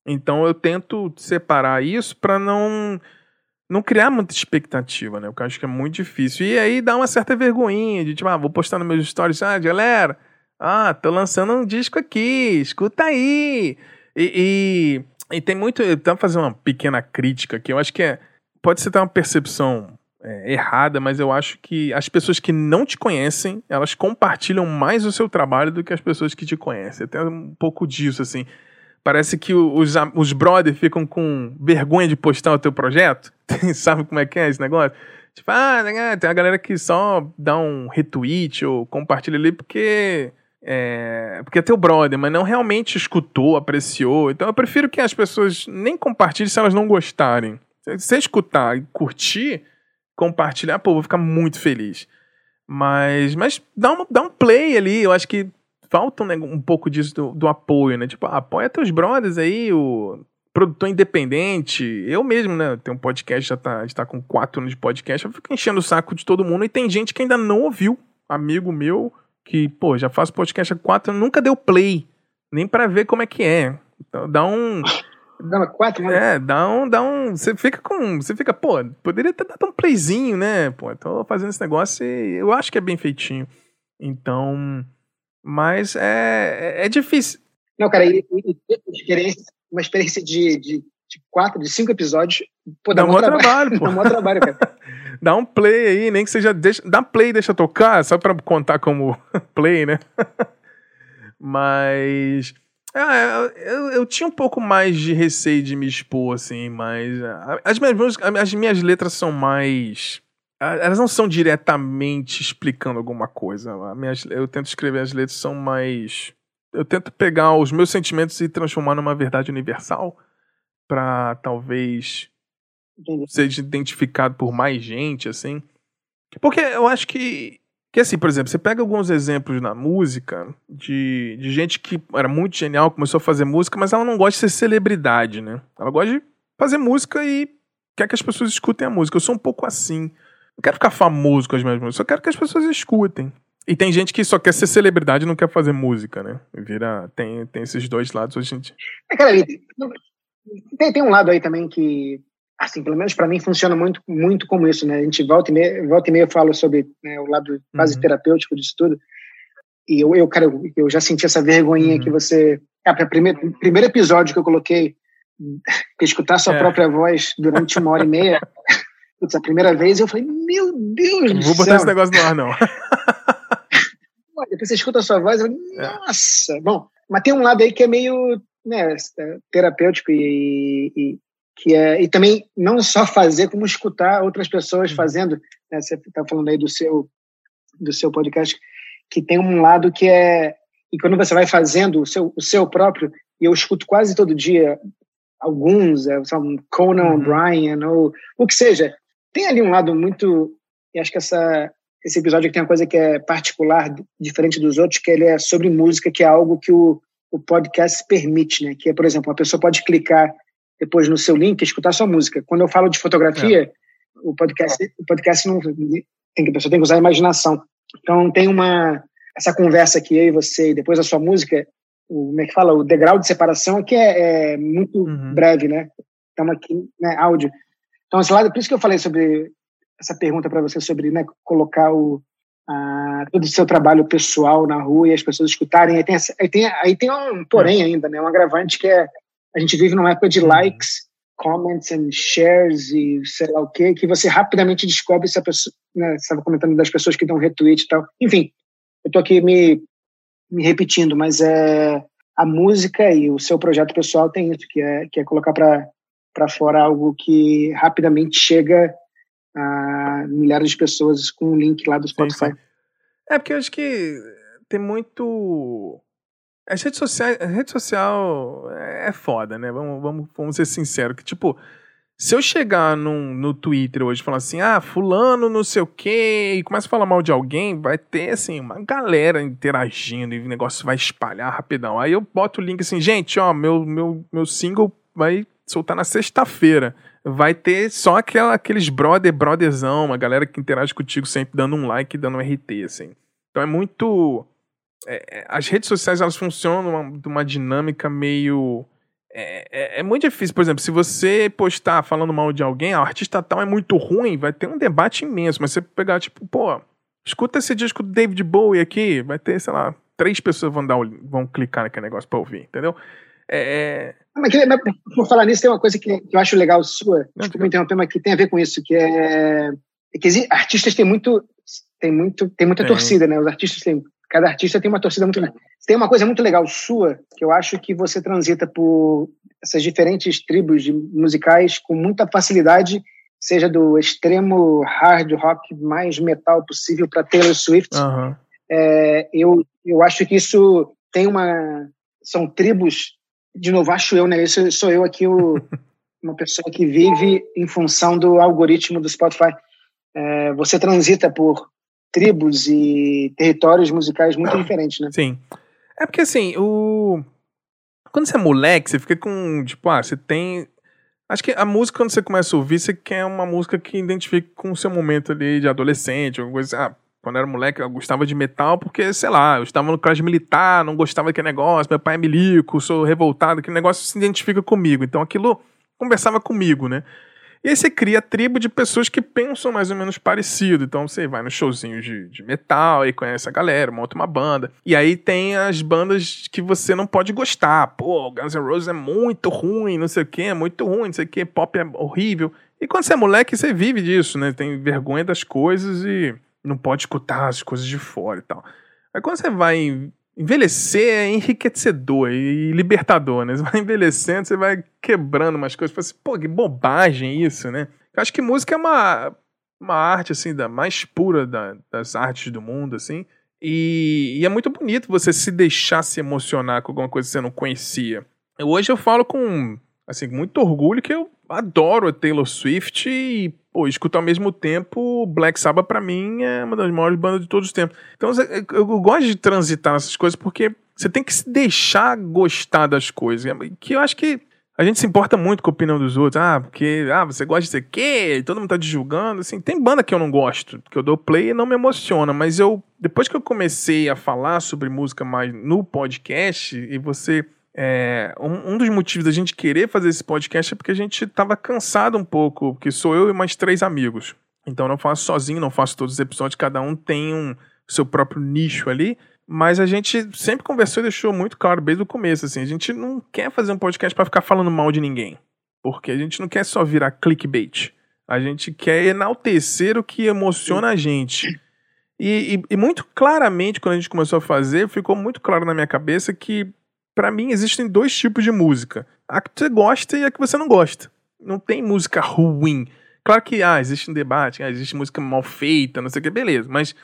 Então eu tento separar isso para não não criar muita expectativa, né? Eu acho que é muito difícil. E aí dá uma certa vergonhinha de tipo, ah, vou postar nos meus stories, ah, galera, ah, tô lançando um disco aqui, escuta aí. E, e, e tem muito. Tenho fazer uma pequena crítica aqui. Eu acho que é, pode ser uma percepção é, errada, mas eu acho que as pessoas que não te conhecem, elas compartilham mais o seu trabalho do que as pessoas que te conhecem. Tem um pouco disso, assim. Parece que os, os brothers ficam com vergonha de postar o teu projeto. Sabe como é que é esse negócio? Tipo, ah, né, tem a galera que só dá um retweet ou compartilha ali porque é, porque é teu brother, mas não realmente escutou, apreciou. Então eu prefiro que as pessoas nem compartilhem se elas não gostarem. Se você escutar e curtir, compartilhar, pô, vou ficar muito feliz. Mas, mas dá, um, dá um play ali, eu acho que falta um, um pouco disso do, do, apoio, né? Tipo, apoia teus brothers aí, o produtor independente. Eu mesmo, né? Tenho um podcast, já tá, já tá com quatro anos de podcast. Eu fico enchendo o saco de todo mundo e tem gente que ainda não ouviu. Amigo meu, que, pô, já faço podcast há quatro nunca deu play. Nem para ver como é que é. Então dá um. Dá quatro, né? É, dá um, dá um. Você fica com. Você fica, pô, poderia ter dado um playzinho, né? Pô, tô fazendo esse negócio e eu acho que é bem feitinho. Então. Mas é, é, difícil. Não, cara, e, e, uma experiência, uma experiência de, de, de, quatro, de cinco episódios. Pô, dá, dá um trabalho, trabalho pô. dá um trabalho, cara. Dá um play aí, nem que seja. Deixa, dá play deixa tocar, só pra contar como play, né? Mas. É, eu, eu tinha um pouco mais de receio de me expor, assim, mas. As minhas, as minhas letras são mais elas não são diretamente explicando alguma coisa. Minhas, eu tento escrever as letras são mais. Eu tento pegar os meus sentimentos e transformar numa verdade universal para talvez. Seja identificado por mais gente, assim. Porque eu acho que. Que assim, por exemplo, você pega alguns exemplos na música de, de gente que era muito genial, começou a fazer música, mas ela não gosta de ser celebridade, né? Ela gosta de fazer música e quer que as pessoas escutem a música. Eu sou um pouco assim. Não quero ficar famoso com as minhas músicas, só quero que as pessoas escutem. E tem gente que só quer ser celebridade e não quer fazer música, né? Vira, tem, tem esses dois lados hoje em dia. É, cara, tem, tem um lado aí também que, assim, pelo menos para mim funciona muito, muito como isso, né? A gente volta e meia, volta e meia fala sobre né, o lado quase uhum. terapêutico disso tudo. E eu, eu, cara, eu, eu já senti essa vergonhinha uhum. que você. É, primeiro, primeiro episódio que eu coloquei, escutar sua é. própria voz durante uma hora e meia. Putz, a primeira vez eu falei, meu Deus Não vou botar esse negócio no ar, não. Depois você escuta a sua voz e fala, nossa. É. Bom, mas tem um lado aí que é meio né, terapêutico e, e, que é, e também não só fazer, como escutar outras pessoas uhum. fazendo. Né, você está falando aí do seu, do seu podcast, que tem um lado que é. E quando você vai fazendo o seu, o seu próprio, e eu escuto quase todo dia alguns, é, são Conan uhum. O'Brien, ou o que seja, tem ali um lado muito. E acho que essa, esse episódio tem uma coisa que é particular, diferente dos outros, que ele é sobre música, que é algo que o, o podcast permite, né? Que é, por exemplo, uma pessoa pode clicar depois no seu link escutar sua música. Quando eu falo de fotografia, é. o podcast, o podcast não tem que a pessoa tem que usar a imaginação. Então tem uma essa conversa aqui eu e você e depois a sua música, o como é que fala, o degrau de separação aqui é, é muito uhum. breve, né? Estamos aqui, né, áudio. Então, esse lado, por isso que eu falei sobre essa pergunta para você sobre né, colocar o, a, todo o seu trabalho pessoal na rua e as pessoas escutarem. Aí tem, aí tem, aí tem um porém é. ainda, né? Um agravante que é a gente vive numa época de uhum. likes, comments and shares e sei lá o quê, que você rapidamente descobre se a pessoa, né, estava comentando das pessoas que dão retweet e tal. Enfim, eu tô aqui me, me repetindo, mas é a música e o seu projeto pessoal tem isso, que é, que é colocar para para fora algo que rapidamente chega a milhares de pessoas com o um link lá do Spotify. Sim, sim. É porque eu acho que tem muito. As redes sociais, a rede social é foda, né? Vamos, vamos, vamos ser sinceros. Que, tipo, Se eu chegar num, no Twitter hoje e falar assim, ah, fulano não sei o quê, e começa a falar mal de alguém, vai ter, assim, uma galera interagindo e o negócio vai espalhar rapidão. Aí eu boto o link assim, gente, ó, meu, meu, meu single vai soltar na sexta-feira. Vai ter só aquela, aqueles brother, brotherzão, uma galera que interage contigo sempre dando um like, dando um RT, assim. Então é muito... É, é as redes sociais, elas funcionam de uma dinâmica meio é, é, é, muito difícil, por exemplo, se você postar falando mal de alguém, o artista tal é muito ruim, vai ter um debate imenso, mas você pegar, tipo, pô, escuta esse disco do David Bowie aqui, vai ter, sei lá, três pessoas vão, dar, vão clicar naquele negócio pra ouvir, entendeu? É... Ah, mas, mas, por falar nisso, tem uma coisa que, que eu acho legal sua, desculpa me interromper, mas que tem a ver com isso, que é, é que artistas têm muito, tem muito, tem muita torcida, né? Os artistas têm Cada artista tem uma torcida muito grande. Tem uma coisa muito legal sua, que eu acho que você transita por essas diferentes tribos de musicais com muita facilidade, seja do extremo hard rock mais metal possível para Taylor Swift. Uhum. É, eu, eu acho que isso tem uma. São tribos, de novo, acho eu, né? Isso sou eu aqui, o, uma pessoa que vive em função do algoritmo do Spotify. É, você transita por tribos e territórios musicais muito diferentes, né? Sim. É porque assim, o. Quando você é moleque, você fica com. Tipo, ah, você tem. Acho que a música, quando você começa a ouvir, você quer uma música que identifique com o seu momento ali de adolescente, alguma coisa assim. Ah, quando era moleque, eu gostava de metal porque, sei lá, eu estava no colégio militar, não gostava daquele negócio, meu pai é milico, sou revoltado, aquele negócio se identifica comigo. Então aquilo conversava comigo, né? E aí você cria a tribo de pessoas que pensam mais ou menos parecido. Então você vai nos showzinhos de, de metal e conhece a galera, monta uma banda. E aí tem as bandas que você não pode gostar. Pô, Guns N' Roses é muito ruim, não sei o que, é muito ruim, não sei o que, pop é horrível. E quando você é moleque, você vive disso, né? Tem vergonha das coisas e não pode escutar as coisas de fora e tal. Aí quando você vai envelhecer é enriquecedor e libertador, né? Você vai envelhecendo, você vai quebrando umas coisas. Você fala assim, pô, que bobagem isso, né? Eu acho que música é uma, uma arte, assim, da mais pura da, das artes do mundo, assim. E, e, é muito bonito você se deixar se emocionar com alguma coisa que você não conhecia. Hoje eu falo com, assim, muito orgulho que eu adoro a Taylor Swift e pô, escuto ao mesmo tempo Black Sabbath para mim é uma das maiores bandas de todos os tempos. Então eu, gosto de transitar nessas coisas porque você tem que se deixar gostar das coisas. Que eu acho que a gente se importa muito com a opinião dos outros. Ah, porque ah, você gosta de ser quê? Todo mundo tá te julgando. Assim, tem banda que eu não gosto, que eu dou play e não me emociona, mas eu depois que eu comecei a falar sobre música mais no podcast e você é, um, um, dos motivos da gente querer fazer esse podcast é porque a gente estava cansado um pouco, porque sou eu e mais três amigos. Então não faço sozinho, não faço todos os episódios, cada um tem um seu próprio nicho ali. Mas a gente sempre conversou e deixou muito claro desde o começo, assim, a gente não quer fazer um podcast para ficar falando mal de ninguém. Porque a gente não quer só virar clickbait. A gente quer enaltecer o que emociona a gente. E, e, e muito claramente, quando a gente começou a fazer, ficou muito claro na minha cabeça que para mim existem dois tipos de música: a que você gosta e a que você não gosta. Não tem música ruim. Claro que ah, existe um debate, ah, existe música mal feita, não sei o que, beleza. Mas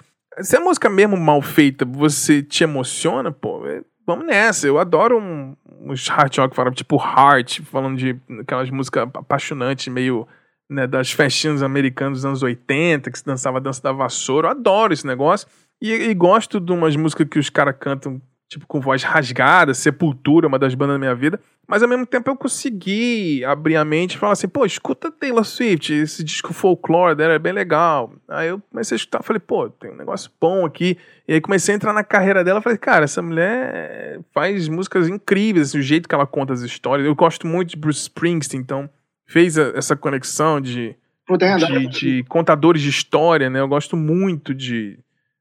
se a música mesmo mal feita você te emociona, pô, é, vamos nessa. Eu adoro um, uns hard rock falando tipo Heart, falando de aquelas músicas apaixonantes, meio né, das festinhas americanas dos anos 80, que se dançava a dança da vassoura. Eu adoro esse negócio. E, e gosto de umas músicas que os caras cantam tipo, com voz rasgada, Sepultura, uma das bandas da minha vida. Mas ao mesmo tempo eu consegui abrir a mente e falar assim, pô, escuta Taylor Swift, esse disco folclore dela é bem legal. Aí eu comecei a escutar, falei, pô, tem um negócio bom aqui. E aí comecei a entrar na carreira dela, falei, cara, essa mulher faz músicas incríveis, assim, o jeito que ela conta as histórias. Eu gosto muito de Bruce Springsteen, então fez a, essa conexão de, de, de contadores de história, né? Eu gosto muito de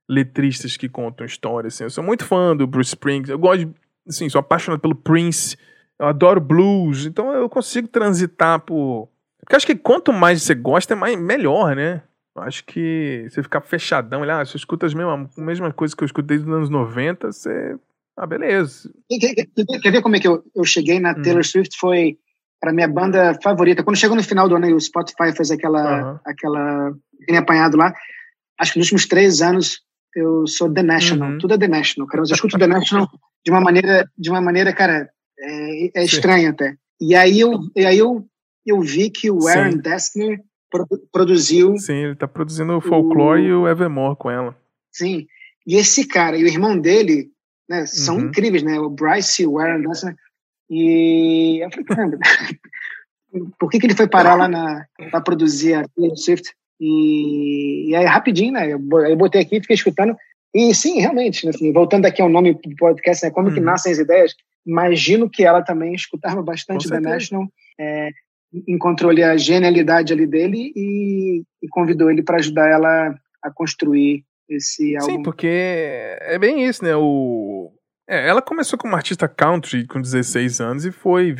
letristas que contam histórias. Assim. Eu sou muito fã do Bruce Springsteen. Eu gosto, de, assim, sou apaixonado pelo Prince. Eu adoro blues. Então eu consigo transitar por. Porque acho que quanto mais você gosta, é mais, melhor, né? Eu acho que você ficar fechadão, olha, ah, você escuta as mesmas, mesmas coisas que eu escuto desde os anos 90, você. Ah, beleza. Quer, quer, quer ver como é que eu, eu cheguei na hum. Taylor Swift? Foi para minha banda favorita. Quando chegou no final do ano, o Spotify fez aquela, uhum. aquela apanhado lá. Acho que nos últimos três anos eu sou The National, uhum. tudo é The National, cara. Mas eu escuto The National de uma maneira, de uma maneira, cara, é, é estranha até. E aí eu, e aí eu eu vi que o Aaron Sim. Dessner produziu. Sim, ele está produzindo o Folklore o... e o Evermore com ela. Sim. E esse cara e o irmão dele né, são uhum. incríveis, né? O Bryce e o Aaron Dessner. E eu falei, caramba, por que, que ele foi parar lá na para produzir a Taylor Swift? E, e, aí, rapidinho, né? Eu, eu botei aqui, fiquei escutando. E sim, realmente, assim, voltando aqui ao nome do podcast, né? Como uhum. que nascem as ideias? Imagino que ela também escutava bastante da National. É, encontrou ali a genialidade ali dele e, e convidou ele para ajudar ela a construir esse álbum. Sim, porque é bem isso, né? O... É, ela começou como artista country com 16 anos e foi,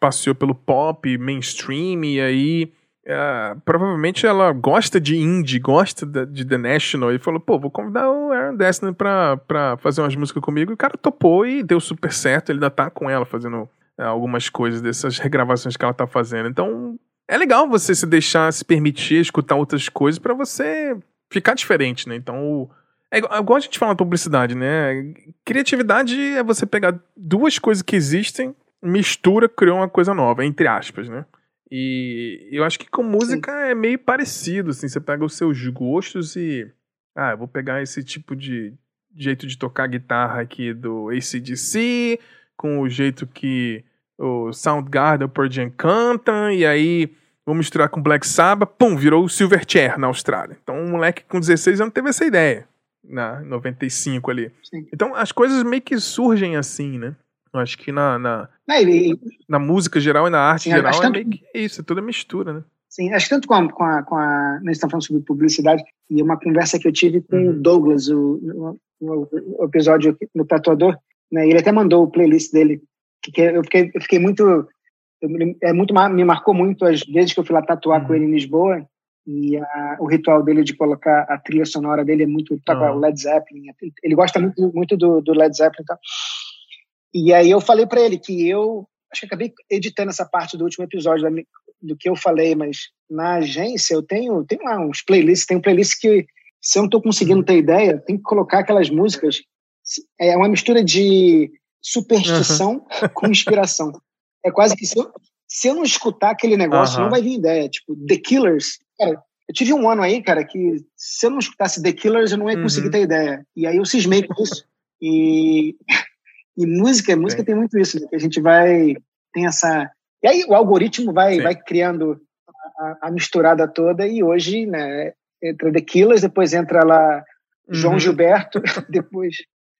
passeou pelo pop, mainstream, e aí uh, provavelmente ela gosta de indie, gosta de The National, e falou, pô, vou convidar o Aaron Destiny pra, pra fazer umas músicas comigo, e o cara topou e deu super certo, ele ainda tá com ela fazendo é, algumas coisas dessas regravações que ela tá fazendo. Então, é legal você se deixar se permitir escutar outras coisas para você ficar diferente, né? Então, é igual a gente fala na publicidade, né? Criatividade é você pegar duas coisas que existem, mistura, criou uma coisa nova, entre aspas, né? E eu acho que com música Sim. é meio parecido, assim, você pega os seus gostos e ah, eu vou pegar esse tipo de jeito de tocar guitarra aqui do ACDC, com o jeito que o Soundgarden, o Pearl Jam cantam, e aí vou misturar com Black Sabbath, pum, virou o Silverchair na Austrália. Então um moleque com 16 anos teve essa ideia, na 95 ali. Sim. Então as coisas meio que surgem assim, né? Acho que na, na, na música geral e na arte Sim, geral é tanto, meio que isso, é toda mistura, né? Sim, acho que tanto com a, com a, com a nós estamos falando sobre publicidade e uma conversa que eu tive com uhum. o Douglas, o, o, o episódio no Tatuador, né? Ele até mandou o playlist dele que eu fiquei, eu fiquei muito eu, é muito me marcou muito as vezes que eu fui lá tatuar uhum. com ele em Lisboa e a, o ritual dele de colocar a trilha sonora dele é muito toca uhum. Led Zeppelin ele gosta muito muito do, do Led Zeppelin então. E aí eu falei para ele que eu acho que acabei editando essa parte do último episódio da, do que eu falei mas na agência eu tenho tenho lá uns playlists tem um playlist que se eu não estou conseguindo ter ideia tem que colocar aquelas músicas é uma mistura de superstição uhum. com inspiração. É quase que se eu, se eu não escutar aquele negócio, uhum. não vai vir ideia. Tipo, The Killers. Cara, eu tive um ano aí, cara, que se eu não escutasse The Killers, eu não ia uhum. conseguir ter ideia. E aí eu cismei com isso. E, e música, música Sim. tem muito isso, né? Que a gente vai. Tem essa. E aí o algoritmo vai, vai criando a, a, misturada toda, e hoje, né, entra The Killers, depois entra lá João uhum. Gilberto, depois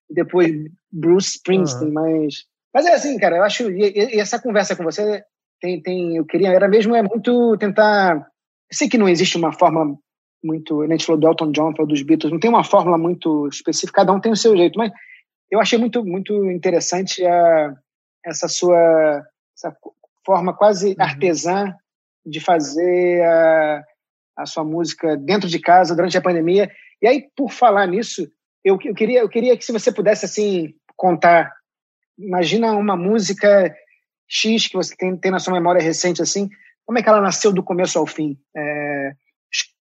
depois Bruce Springsteen, uhum. mas mas é assim, cara, eu acho e, e, essa conversa com você tem tem eu queria era mesmo é muito tentar eu sei que não existe uma forma muito, a gente falou do Elton John, falou dos Beatles, não tem uma fórmula muito específica, cada um tem o seu jeito, mas eu achei muito muito interessante a, essa sua essa forma quase uhum. artesã de fazer a, a sua música dentro de casa durante a pandemia. E aí, por falar nisso, eu, eu, queria, eu queria que se você pudesse assim contar, imagina uma música X que você tem, tem na sua memória recente assim, como é que ela nasceu do começo ao fim? É,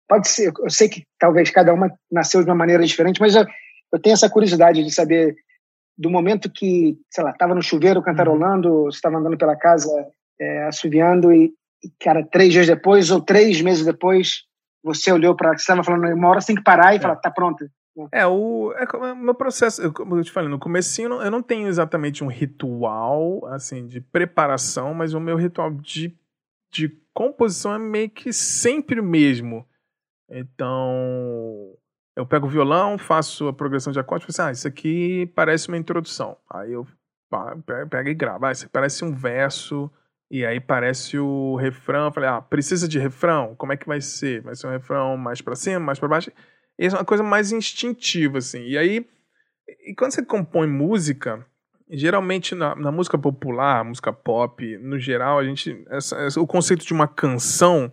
pode ser, eu sei que talvez cada uma nasceu de uma maneira diferente, mas eu, eu tenho essa curiosidade de saber do momento que, sei lá, estava no chuveiro cantarolando, você estava andando pela casa é, assoviando e, e, cara, três dias depois ou três meses depois, você olhou para, você estava falando, uma hora você tem que parar e é. falar, tá pronto, é, o, é, o meu processo, como eu te falei, no começo eu não, eu não tenho exatamente um ritual, assim, de preparação, mas o meu ritual de, de composição é meio que sempre o mesmo. Então, eu pego o violão, faço a progressão de acordes, assim, ah, isso aqui parece uma introdução. Aí eu pego e gravo, ah, isso aqui parece um verso, e aí parece o refrão, falei, ah, precisa de refrão? Como é que vai ser? Vai ser um refrão mais para cima, mais para baixo? Isso é uma coisa mais instintiva, assim. E aí, e quando você compõe música, geralmente na, na música popular, música pop, no geral, a gente. Essa, essa, o conceito de uma canção,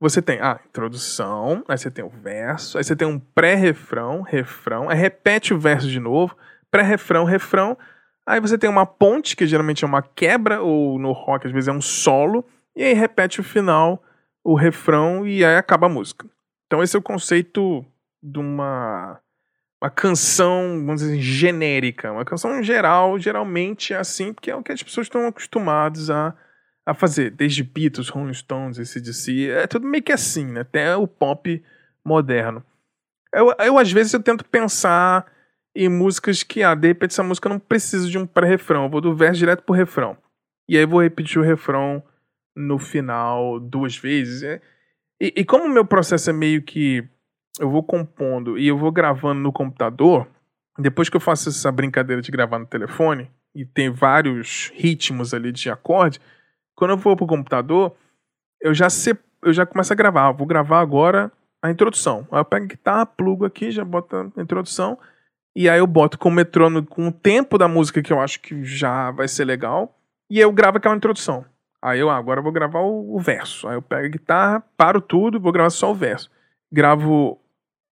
você tem a introdução, aí você tem o verso, aí você tem um pré-refrão, refrão, aí repete o verso de novo, pré-refrão, refrão. Aí você tem uma ponte, que geralmente é uma quebra, ou no rock às vezes é um solo, e aí repete o final, o refrão, e aí acaba a música. Então esse é o conceito de uma, uma canção, vamos dizer assim, genérica. Uma canção geral, geralmente é assim, porque é o que as pessoas estão acostumadas a, a fazer, desde Beatles, Rolling Stones, ACDC, é tudo meio que assim, né? Até o pop moderno. Eu, eu às vezes eu tento pensar em músicas que, ah, de repente essa música não precisa de um pré-refrão, eu vou do verso direto pro refrão. E aí vou repetir o refrão no final duas vezes. É, e, e como o meu processo é meio que eu vou compondo e eu vou gravando no computador, depois que eu faço essa brincadeira de gravar no telefone, e tem vários ritmos ali de acorde, quando eu vou pro computador, eu já sei, eu já começo a gravar. vou gravar agora a introdução. Aí eu pego a guitarra, plugo aqui, já boto a introdução. E aí eu boto com o metrônomo, com o tempo da música que eu acho que já vai ser legal. E eu gravo aquela introdução. Aí eu, ah, agora eu vou gravar o, o, verso. Aí eu pego a guitarra, paro tudo, vou gravar só o verso. Gravo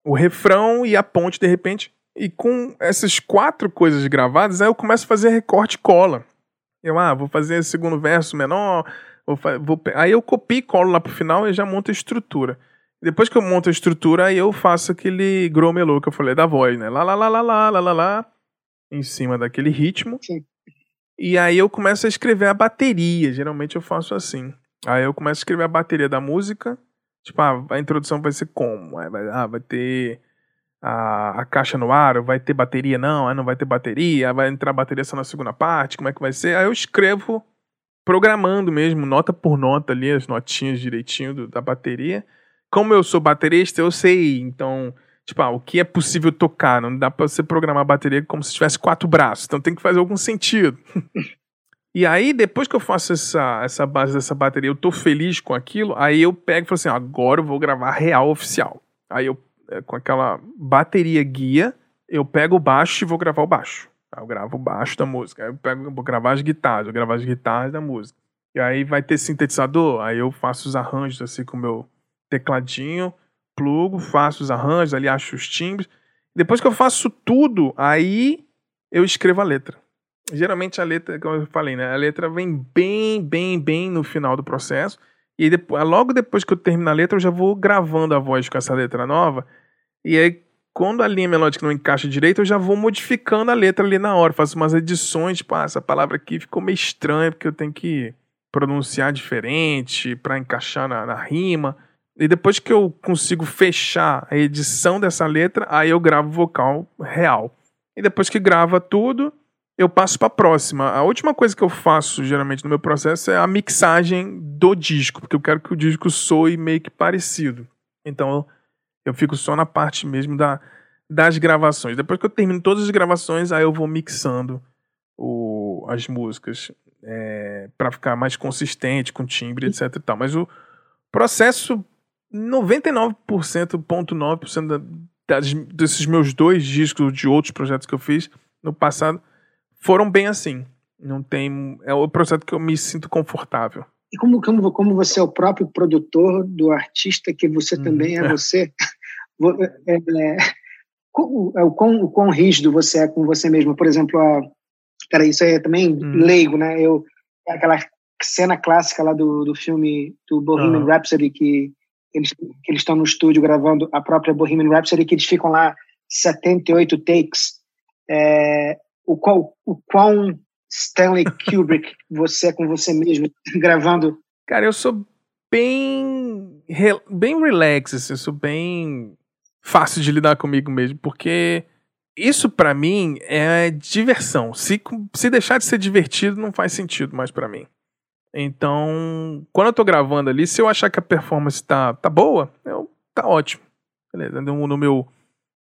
o refrão e a ponte de repente. E com essas quatro coisas gravadas, aí eu começo a fazer recorte e cola. Eu, ah, vou fazer o segundo verso menor. Vou, vou, aí eu copio e colo lá pro final e já monto a estrutura. Depois que eu monto a estrutura, aí eu faço aquele grow melô que eu falei da voz, né? Lá, lá, lá, lá, lá, lá, lá, lá, em cima daquele ritmo. Sim. E aí eu começo a escrever a bateria. Geralmente eu faço assim. Aí eu começo a escrever a bateria da música. Tipo, ah, a introdução vai ser como? Ah, vai ter a, a caixa no ar, vai ter bateria não, não vai ter bateria, vai entrar bateria só na segunda parte, como é que vai ser? Aí eu escrevo programando mesmo, nota por nota ali, as notinhas direitinho do, da bateria como eu sou baterista, eu sei, então, tipo, ah, o que é possível tocar? Não dá pra você programar a bateria como se tivesse quatro braços, então tem que fazer algum sentido. e aí, depois que eu faço essa, essa base dessa bateria, eu tô feliz com aquilo, aí eu pego e falo assim, agora eu vou gravar real oficial. Aí eu, com aquela bateria guia, eu pego o baixo e vou gravar o baixo. Eu gravo o baixo da música. Eu pego, vou gravar as guitarras, vou gravar as guitarras da música. E aí vai ter sintetizador, aí eu faço os arranjos assim com o meu tecladinho, plugo, faço os arranjos, ali acho os timbres. Depois que eu faço tudo, aí eu escrevo a letra. Geralmente a letra, como eu falei, né? A letra vem bem, bem, bem no final do processo. E depois, logo depois que eu termino a letra, eu já vou gravando a voz com essa letra nova. E aí, quando a linha melódica não encaixa direito, eu já vou modificando a letra ali na hora. Faço umas edições, tipo, ah, essa palavra aqui ficou meio estranha, porque eu tenho que pronunciar diferente para encaixar na, na rima. E depois que eu consigo fechar a edição dessa letra, aí eu gravo o vocal real. E depois que grava tudo, eu passo para a próxima. A última coisa que eu faço geralmente no meu processo é a mixagem do disco, porque eu quero que o disco soe meio que parecido. Então eu fico só na parte mesmo da, das gravações. Depois que eu termino todas as gravações, aí eu vou mixando o, as músicas é, para ficar mais consistente com timbre, etc. E tal. Mas o processo 99,9% das, desses meus dois discos de outros projetos que eu fiz no passado foram bem assim. Não tem. É o projeto que eu me sinto confortável. E como, como, como você é o próprio produtor do artista que você hum, também é, é. você, é, é, o, o, quão, o quão rígido você é com você mesmo. Por exemplo, a, cara, isso é também hum. leigo, né? Eu, aquela cena clássica lá do, do filme do Bohemian uhum. Rhapsody que eles, que eles estão no estúdio gravando a própria Bohemian Rhapsody, que eles ficam lá 78 takes. É, o, qual, o quão Stanley Kubrick você é com você mesmo, gravando? Cara, eu sou bem, bem relax, assim, eu sou bem fácil de lidar comigo mesmo, porque isso para mim é diversão. Se, se deixar de ser divertido, não faz sentido mais para mim. Então, quando eu tô gravando ali, se eu achar que a performance tá, tá boa, eu, tá ótimo. Beleza, no, no meu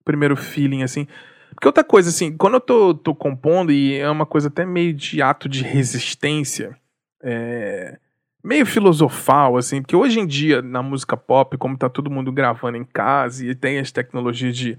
primeiro feeling, assim. Porque outra coisa, assim, quando eu tô, tô compondo, e é uma coisa até meio de ato de resistência, é, meio filosofal, assim, porque hoje em dia, na música pop, como tá todo mundo gravando em casa e tem as tecnologias de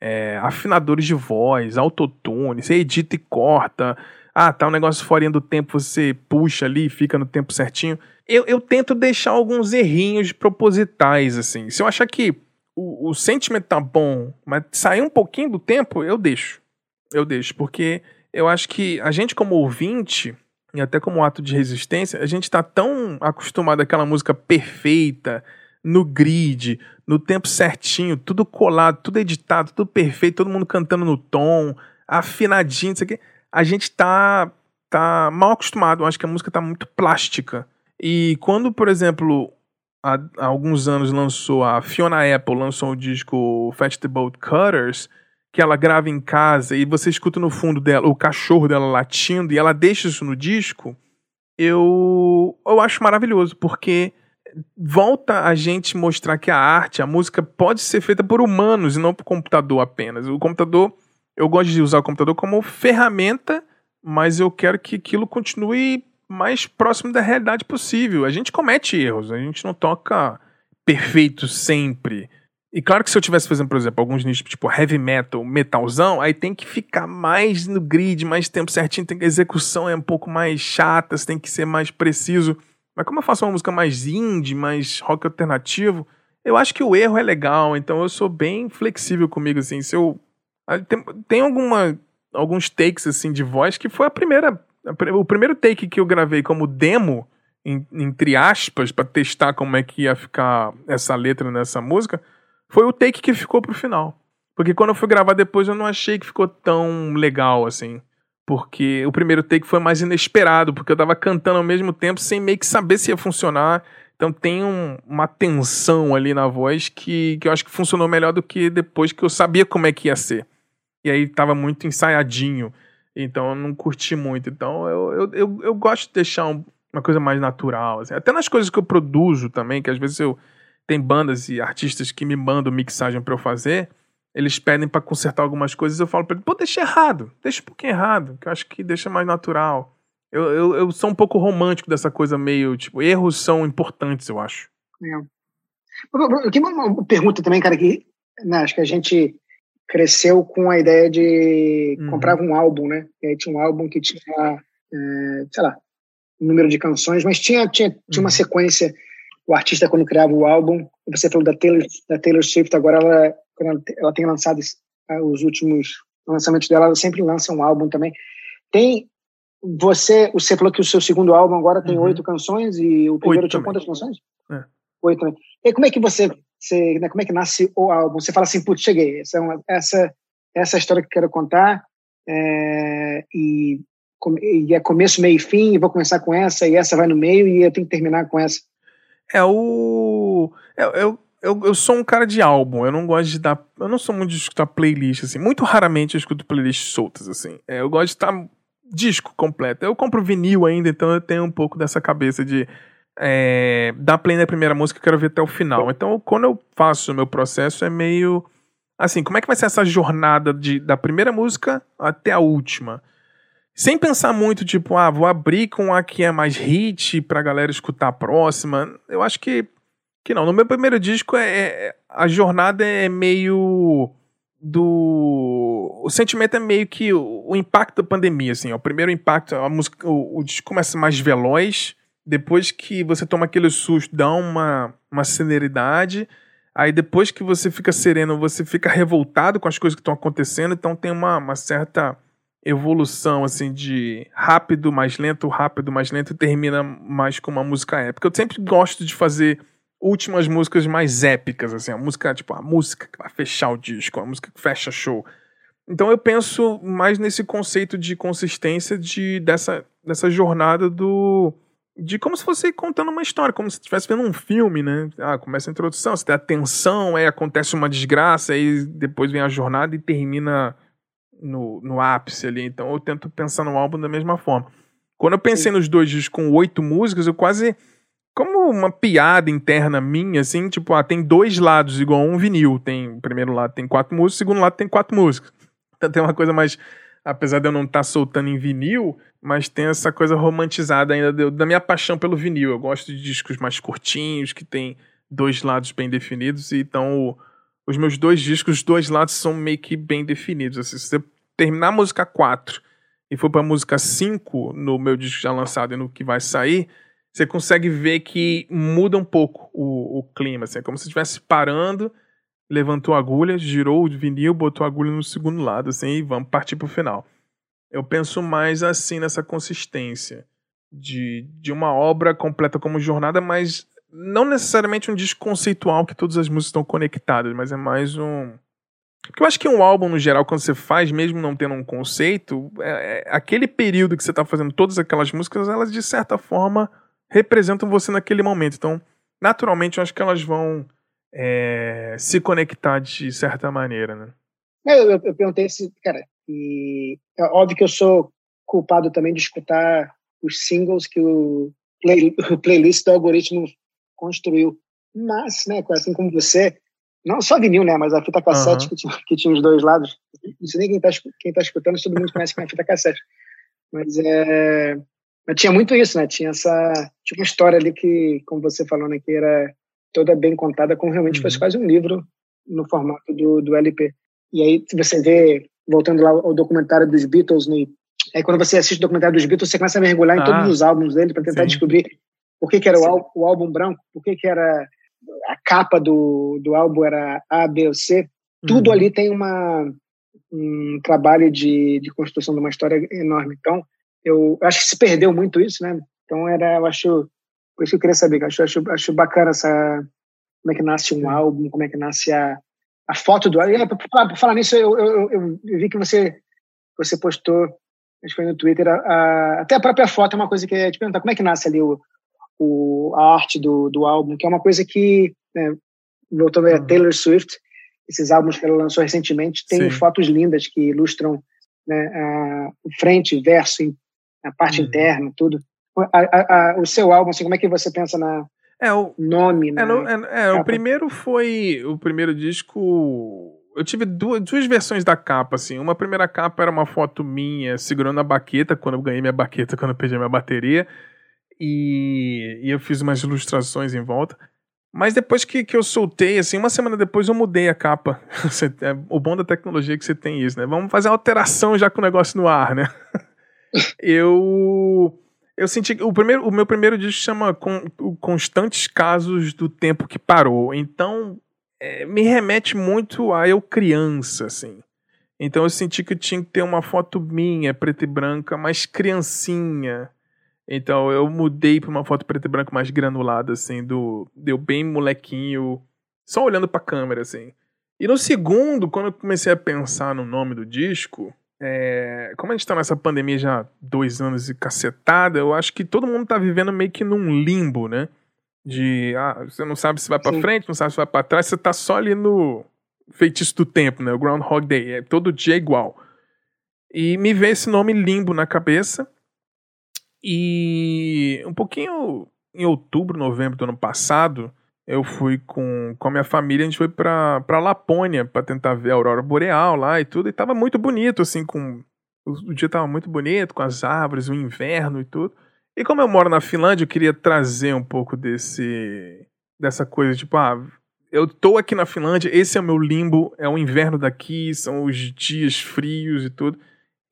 é, afinadores de voz, autotune, você edita e corta, ah, tá um negócio fora do tempo, você puxa ali, fica no tempo certinho. Eu, eu tento deixar alguns errinhos propositais, assim. Se eu achar que o, o sentimento tá bom, mas sair um pouquinho do tempo, eu deixo. Eu deixo, porque eu acho que a gente, como ouvinte, e até como ato de resistência, a gente tá tão acostumado àquela música perfeita, no grid, no tempo certinho, tudo colado, tudo editado, tudo perfeito, todo mundo cantando no tom, afinadinho, isso aqui a gente tá, tá mal acostumado. Eu acho que a música tá muito plástica. E quando, por exemplo, há, alguns anos lançou a Fiona Apple lançou o disco Boat Cutters, que ela grava em casa e você escuta no fundo dela o cachorro dela latindo e ela deixa isso no disco, eu eu acho maravilhoso, porque volta a gente mostrar que a arte, a música pode ser feita por humanos e não por computador apenas. O computador, eu gosto de usar o computador como ferramenta, mas eu quero que aquilo continue mais próximo da realidade possível. A gente comete erros, a gente não toca perfeito sempre. E claro que se eu tivesse fazendo, por exemplo, alguns nichos tipo heavy metal, metalzão, aí tem que ficar mais no grid, mais tempo certinho, tem que, a execução é um pouco mais chata, você tem que ser mais preciso. Mas como eu faço uma música mais indie, mais rock alternativo, eu acho que o erro é legal, então eu sou bem flexível comigo, assim, se eu... Tem, tem alguma, alguns takes, assim, de voz que foi a primeira o primeiro take que eu gravei como demo, em, entre aspas, para testar como é que ia ficar essa letra nessa música, foi o take que ficou pro final. Porque quando eu fui gravar depois eu não achei que ficou tão legal assim. Porque o primeiro take foi mais inesperado, porque eu tava cantando ao mesmo tempo sem meio que saber se ia funcionar. Então tem um, uma tensão ali na voz que, que eu acho que funcionou melhor do que depois que eu sabia como é que ia ser. E aí tava muito ensaiadinho. Então eu não curti muito. Então eu, eu, eu, eu gosto de deixar um, uma coisa mais natural. Assim. Até nas coisas que eu produzo também, que às vezes eu tem bandas e artistas que me mandam mixagem para eu fazer, eles pedem para consertar algumas coisas, eu falo para eles, pô, deixa errado, deixa um pouquinho errado, que eu acho que deixa mais natural. Eu, eu, eu sou um pouco romântico dessa coisa meio, tipo, erros são importantes, eu acho. É. Tem uma pergunta também, cara, que né, acho que a gente cresceu com a ideia de uhum. comprar um álbum, né? E aí tinha um álbum que tinha, é, sei lá, um número de canções, mas tinha, tinha, tinha uma uhum. sequência. O artista, quando criava o álbum, você falou da Taylor, da Taylor Swift, agora ela, ela, ela tem lançado ah, os últimos lançamentos dela, ela sempre lança um álbum também. Tem você, você falou que o seu segundo álbum agora tem uhum. oito canções e o primeiro oito tinha também. quantas canções? É. Oito também. E como é que você você, né, como é que nasce o álbum? Você fala assim, putz, cheguei, essa é, uma, essa, essa é a história que eu quero contar, é, e, e é começo, meio e fim, e vou começar com essa, e essa vai no meio, e eu tenho que terminar com essa. É o. Eu, eu, eu, eu sou um cara de álbum, eu não gosto de dar. Eu não sou muito de escutar playlist, assim. Muito raramente eu escuto playlists soltas, assim. É, eu gosto de estar disco completo. Eu compro vinil ainda, então eu tenho um pouco dessa cabeça de é, dar play na primeira música eu quero ver até o final. Então, quando eu faço o meu processo, é meio. Assim, como é que vai ser essa jornada de, da primeira música até a última? Sem pensar muito, tipo, ah, vou abrir com a que é mais hit pra galera escutar a próxima. Eu acho que, que não. No meu primeiro disco, é, é a jornada é meio do o sentimento é meio que o, o impacto da pandemia assim ó. o primeiro impacto a música o, o disco começa mais veloz depois que você toma aquele susto, dá uma, uma celeridade. Aí depois que você fica sereno, você fica revoltado com as coisas que estão acontecendo. Então tem uma, uma certa evolução assim de rápido, mais lento, rápido, mais lento e termina mais com uma música épica. Eu sempre gosto de fazer últimas músicas mais épicas, assim, a música, tipo, a música que vai fechar o disco, a música que fecha show. Então eu penso mais nesse conceito de consistência de dessa, dessa jornada do de como se fosse contando uma história, como se estivesse vendo um filme, né? Ah, começa a introdução, você tem a tensão, aí acontece uma desgraça, aí depois vem a jornada e termina no, no ápice ali. Então eu tento pensar no álbum da mesma forma. Quando eu pensei Sim. nos dois discos com oito músicas, eu quase. Como uma piada interna minha, assim, tipo, ah, tem dois lados, igual um vinil. Tem, o primeiro lado tem quatro músicas, o segundo lado tem quatro músicas. Então tem uma coisa mais apesar de eu não estar tá soltando em vinil, mas tem essa coisa romantizada ainda de, da minha paixão pelo vinil. Eu gosto de discos mais curtinhos, que tem dois lados bem definidos, e então os meus dois discos, os dois lados são meio que bem definidos. Assim, se você terminar a música 4 e for para a música 5 no meu disco já lançado e no que vai sair, você consegue ver que muda um pouco o, o clima. Assim, é como se estivesse parando levantou a agulha, girou o vinil, botou a agulha no segundo lado, assim, e vamos partir pro final. Eu penso mais assim nessa consistência de, de uma obra completa como jornada, mas não necessariamente um disco conceitual que todas as músicas estão conectadas, mas é mais um. Porque eu acho que um álbum, no geral, quando você faz, mesmo não tendo um conceito, é, é, aquele período que você está fazendo todas aquelas músicas, elas de certa forma representam você naquele momento. Então, naturalmente, eu acho que elas vão é, se conectar de certa maneira, né? Eu, eu, eu perguntei se, cara, e é óbvio que eu sou culpado também de escutar os singles que o, play, o playlist do algoritmo construiu. Mas, né, assim como você, não só vinil, né, mas a fita cassete uhum. que, tinha, que tinha os dois lados. Não sei nem quem está quem tá escutando, todo mundo conhece que é a fita cassete. Mas é, mas tinha muito isso, né? Tinha essa tinha uma história ali que, como você falou, né, que era toda bem contada, como realmente uhum. fosse quase um livro no formato do, do LP. E aí você vê, voltando lá ao documentário dos Beatles, né? aí quando você assiste o documentário dos Beatles, você começa a mergulhar em ah, todos os álbuns dele para tentar sim. descobrir por que, que era o, o, álbum branco, por que, que era a capa do, do álbum era A, B ou C. Tudo uhum. ali tem uma, um trabalho de, de construção de uma história enorme. Então, eu acho que se perdeu muito isso, né? Então, era, eu acho, por isso que eu queria saber, acho, acho, acho bacana essa, como é que nasce um álbum, como é que nasce a, a foto do álbum. Para falar, falar nisso, eu, eu, eu, vi que você, você postou, acho que foi no Twitter, a, a, até a própria foto é uma coisa que é te perguntar, como é que nasce ali o, o, a arte do, do álbum, que é uma coisa que, né, voltando a uhum. Taylor Swift, esses álbuns que ela lançou recentemente, tem Sim. fotos lindas que ilustram né, a, o frente, verso, a parte uhum. interna, tudo. A, a, o seu álbum, assim, como é que você pensa na é, o, nome? É, é, é o primeiro foi o primeiro disco. Eu tive duas, duas versões da capa, assim. Uma primeira capa era uma foto minha segurando a baqueta, quando eu ganhei minha baqueta, quando eu perdi minha bateria. E, e eu fiz umas ilustrações em volta. Mas depois que, que eu soltei, assim, uma semana depois eu mudei a capa. É, o bom da tecnologia é que você tem isso, né? Vamos fazer uma alteração já com o negócio no ar, né? eu eu senti que o primeiro o meu primeiro disco chama com, Constantes Casos do Tempo que Parou. Então, é, me remete muito a eu criança, assim. Então eu senti que tinha que ter uma foto minha, preta e branca, mais criancinha então eu mudei para uma foto preto e branco mais granulada, assim, do. Deu bem molequinho, só olhando pra câmera, assim. E no segundo, quando eu comecei a pensar no nome do disco, é, como a gente tá nessa pandemia já há dois anos e cacetada, eu acho que todo mundo tá vivendo meio que num limbo, né? De, ah, você não sabe se vai para frente, não sabe se vai para trás, você tá só ali no feitiço do tempo, né? O Groundhog Day, é todo dia igual. E me veio esse nome limbo na cabeça. E um pouquinho em outubro, novembro do ano passado, eu fui com, com a minha família, a gente foi pra, pra Lapônia para tentar ver a aurora boreal lá e tudo, e tava muito bonito, assim, com o dia tava muito bonito, com as árvores, o inverno e tudo. E como eu moro na Finlândia, eu queria trazer um pouco desse dessa coisa, tipo, ah, eu tô aqui na Finlândia, esse é o meu limbo, é o inverno daqui, são os dias frios e tudo.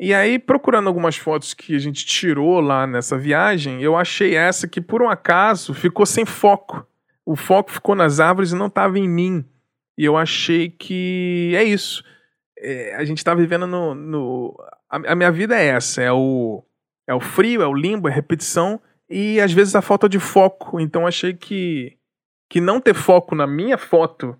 E aí, procurando algumas fotos que a gente tirou lá nessa viagem, eu achei essa que, por um acaso, ficou sem foco. O foco ficou nas árvores e não estava em mim. E eu achei que é isso. É, a gente está vivendo no. no a, a, minha vida é essa: é o, é o frio, é o limbo, é a repetição e às vezes a falta de foco. Então achei que, que não ter foco na minha foto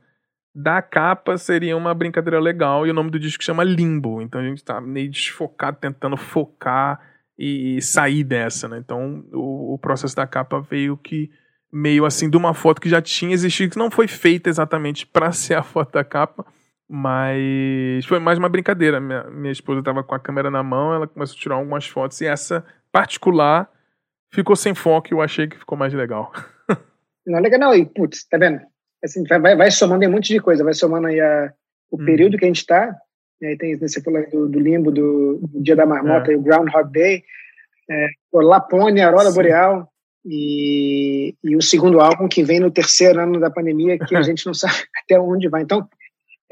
da capa seria uma brincadeira legal e o nome do disco chama Limbo. Então a gente tá meio desfocado, tentando focar e sair dessa, né? Então o, o, processo da capa veio que meio assim de uma foto que já tinha existido, que não foi feita exatamente para ser a foto da capa, mas foi mais uma brincadeira. Minha, minha esposa estava com a câmera na mão, ela começou a tirar algumas fotos e essa particular ficou sem foco e eu achei que ficou mais legal. Não é legal não, e putz, tá vendo? assim, vai, vai somando em um monte de coisa, vai somando aí a, o hum. período que a gente está, aí tem, você falou do, do limbo, do, do, Dia da Marmota, é. o Groundhog Day, é, Lapônia, Aurora Sim. Boreal, e, e o segundo álbum que vem no terceiro ano da pandemia, que a gente não sabe até onde vai. Então,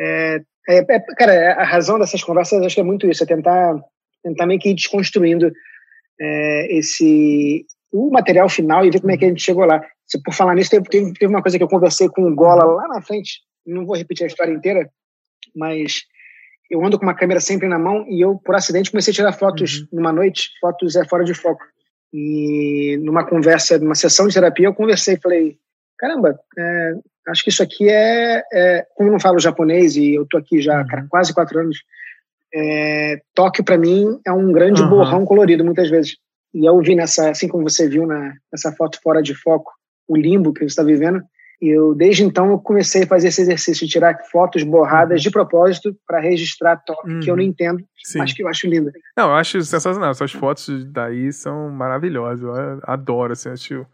é, é, é, cara, a razão dessas conversas acho que é muito isso, é tentar, tentar meio que ir desconstruindo é, esse o material final e ver como é que a gente chegou lá. Se por falar nisso, teve, teve, teve, uma coisa que eu conversei com o Gola lá na frente, não vou repetir a história inteira, mas eu ando com uma câmera sempre na mão e eu, por acidente, comecei a tirar fotos uhum. numa noite, fotos é fora de foco. E numa conversa, numa sessão de terapia, eu conversei, falei, caramba, é, acho que isso aqui é, é, como eu não falo japonês e eu tô aqui já cara, uhum. quase quatro anos, é, Tóquio para mim é um grande uhum. borrão colorido muitas vezes. E eu vi nessa, assim como você viu na, nessa foto fora de foco, o limbo que você está vivendo, eu desde então eu comecei a fazer esse exercício de tirar fotos borradas de propósito para registrar toque uhum. que eu não uhum. entendo, Sim. mas que eu acho linda. Não, eu acho sensacional. Suas fotos daí são maravilhosas. Eu adoro, assim, acho.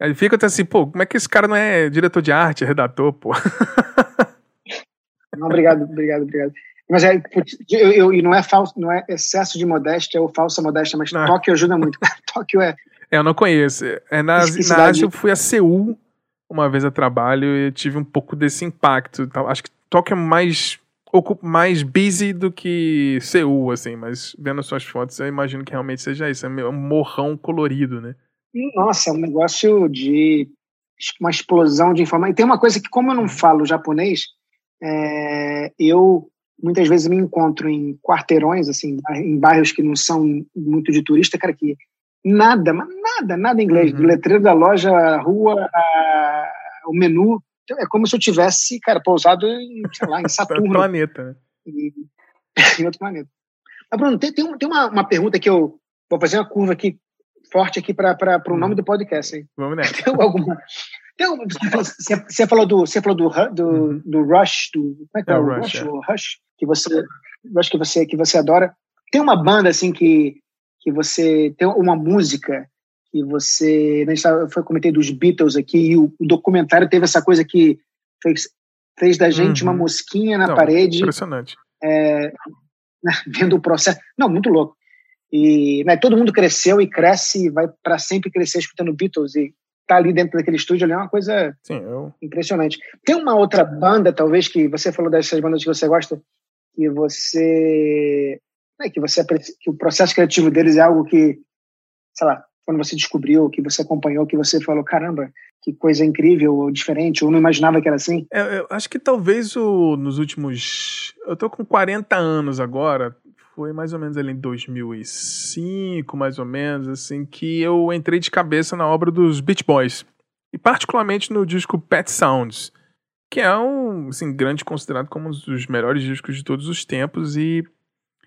Aí fica até assim, pô, como é que esse cara não é diretor de arte, é redator, pô? Não, obrigado, obrigado, obrigado. Mas é, eu, eu, e não é falso, não é excesso de modéstia ou falsa modéstia, mas não. Tóquio ajuda muito. Tóquio é. É, eu não conheço. É, na, na Ásia eu fui a Seul uma vez a trabalho e tive um pouco desse impacto. Acho que Tóquio é mais mais busy do que Seul, assim, mas vendo suas fotos, eu imagino que realmente seja isso, é um morrão colorido, né? Nossa, é um negócio de uma explosão de informação. E tem uma coisa que, como eu não falo japonês, é, eu muitas vezes me encontro em quarteirões, assim, em bairros que não são muito de turista, cara, que nada, mas nada, nada em inglês. Uhum. Do letreiro da loja, a rua, a, o menu. Então, é como se eu tivesse, cara, pousado em, sei lá, em Saturno. planeta, né? em outro planeta. Mas, Bruno, tem, tem, tem uma, uma pergunta que eu vou fazer uma curva aqui, forte aqui para o nome hum. do podcast. Hein? Vamos nessa. Tem alguma, tem, você, você falou do, você falou do, do, uhum. do Rush, do, como é que é, é o Rush, Rush, é. o Rush, que você, Rush que você, que você adora. Tem uma banda assim que, que você tem uma música que você, a gente foi comentei dos Beatles aqui e o, o, documentário teve essa coisa que fez, fez da gente uhum. uma mosquinha na Não, parede. Impressionante. É, né, vendo o processo. Não, muito louco. E né, todo mundo cresceu e cresce e vai para sempre crescer escutando Beatles e tá ali dentro daquele estúdio ali é uma coisa Sim, eu... impressionante. Tem uma outra banda, talvez, que você falou dessas bandas que você gosta, que você. Né, que você que o processo criativo deles é algo que, sei lá, quando você descobriu, que você acompanhou, que você falou, caramba, que coisa incrível ou diferente, ou não imaginava que era assim? Eu, eu acho que talvez o, nos últimos. Eu tô com 40 anos agora, foi mais ou menos ali em 2005, mais ou menos, assim, que eu entrei de cabeça na obra dos Beach Boys. E particularmente no disco Pet Sounds, que é um, assim, grande considerado como um dos melhores discos de todos os tempos e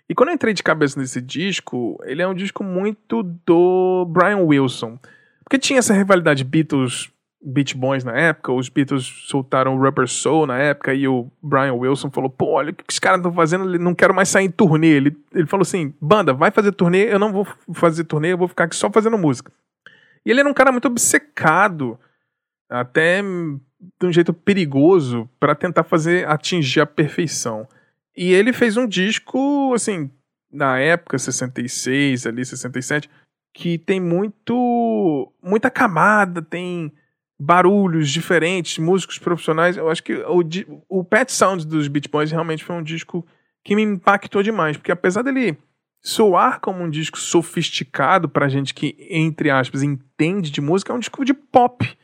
e quando eu entrei de cabeça nesse disco, ele é um disco muito do Brian Wilson. Porque tinha essa rivalidade Beatles Beach Boys na época, os Beatles soltaram Rubber Soul na época e o Brian Wilson falou: pô, olha o que os caras estão fazendo, ele não quero mais sair em turnê. Ele, ele falou assim: banda, vai fazer turnê, eu não vou fazer turnê, eu vou ficar aqui só fazendo música. E ele era um cara muito obcecado, até de um jeito perigoso, para tentar fazer atingir a perfeição. E ele fez um disco, assim, na época, 66, ali, 67, que tem muito. muita camada, tem barulhos diferentes, músicos profissionais. Eu acho que o, o Pet Sounds dos Beach Boys realmente foi um disco que me impactou demais, porque apesar dele soar como um disco sofisticado pra gente que, entre aspas, entende de música, é um disco de pop,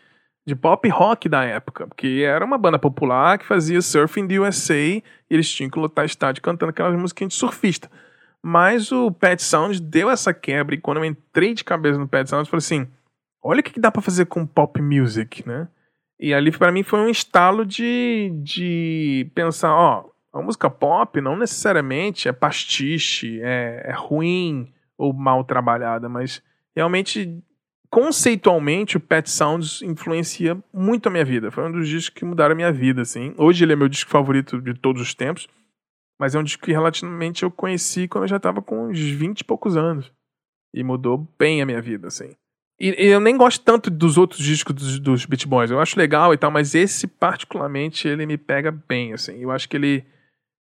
de pop rock da época, porque era uma banda popular que fazia Surfing the USA e eles tinham que lotar estádio cantando aquelas músicas de surfista. Mas o Pet Sounds deu essa quebra e quando eu entrei de cabeça no Pet Sounds, eu falei assim, olha o que, dá para fazer com pop music, né? E ali para mim foi um estalo de, de pensar, ó, a música pop não necessariamente é pastiche, é, é ruim ou mal trabalhada, mas realmente conceitualmente o Pet Sounds influencia muito a minha vida. Foi um dos discos que mudaram a minha vida, assim. Hoje ele é meu disco favorito de todos os tempos, mas é um disco que relativamente eu conheci quando eu já estava com uns 20 e poucos anos. E mudou bem a minha vida, assim. E, e, eu nem gosto tanto dos outros discos dos, dos Beat Boys. Eu acho legal e tal, mas esse particularmente ele me pega bem, assim. Eu acho que ele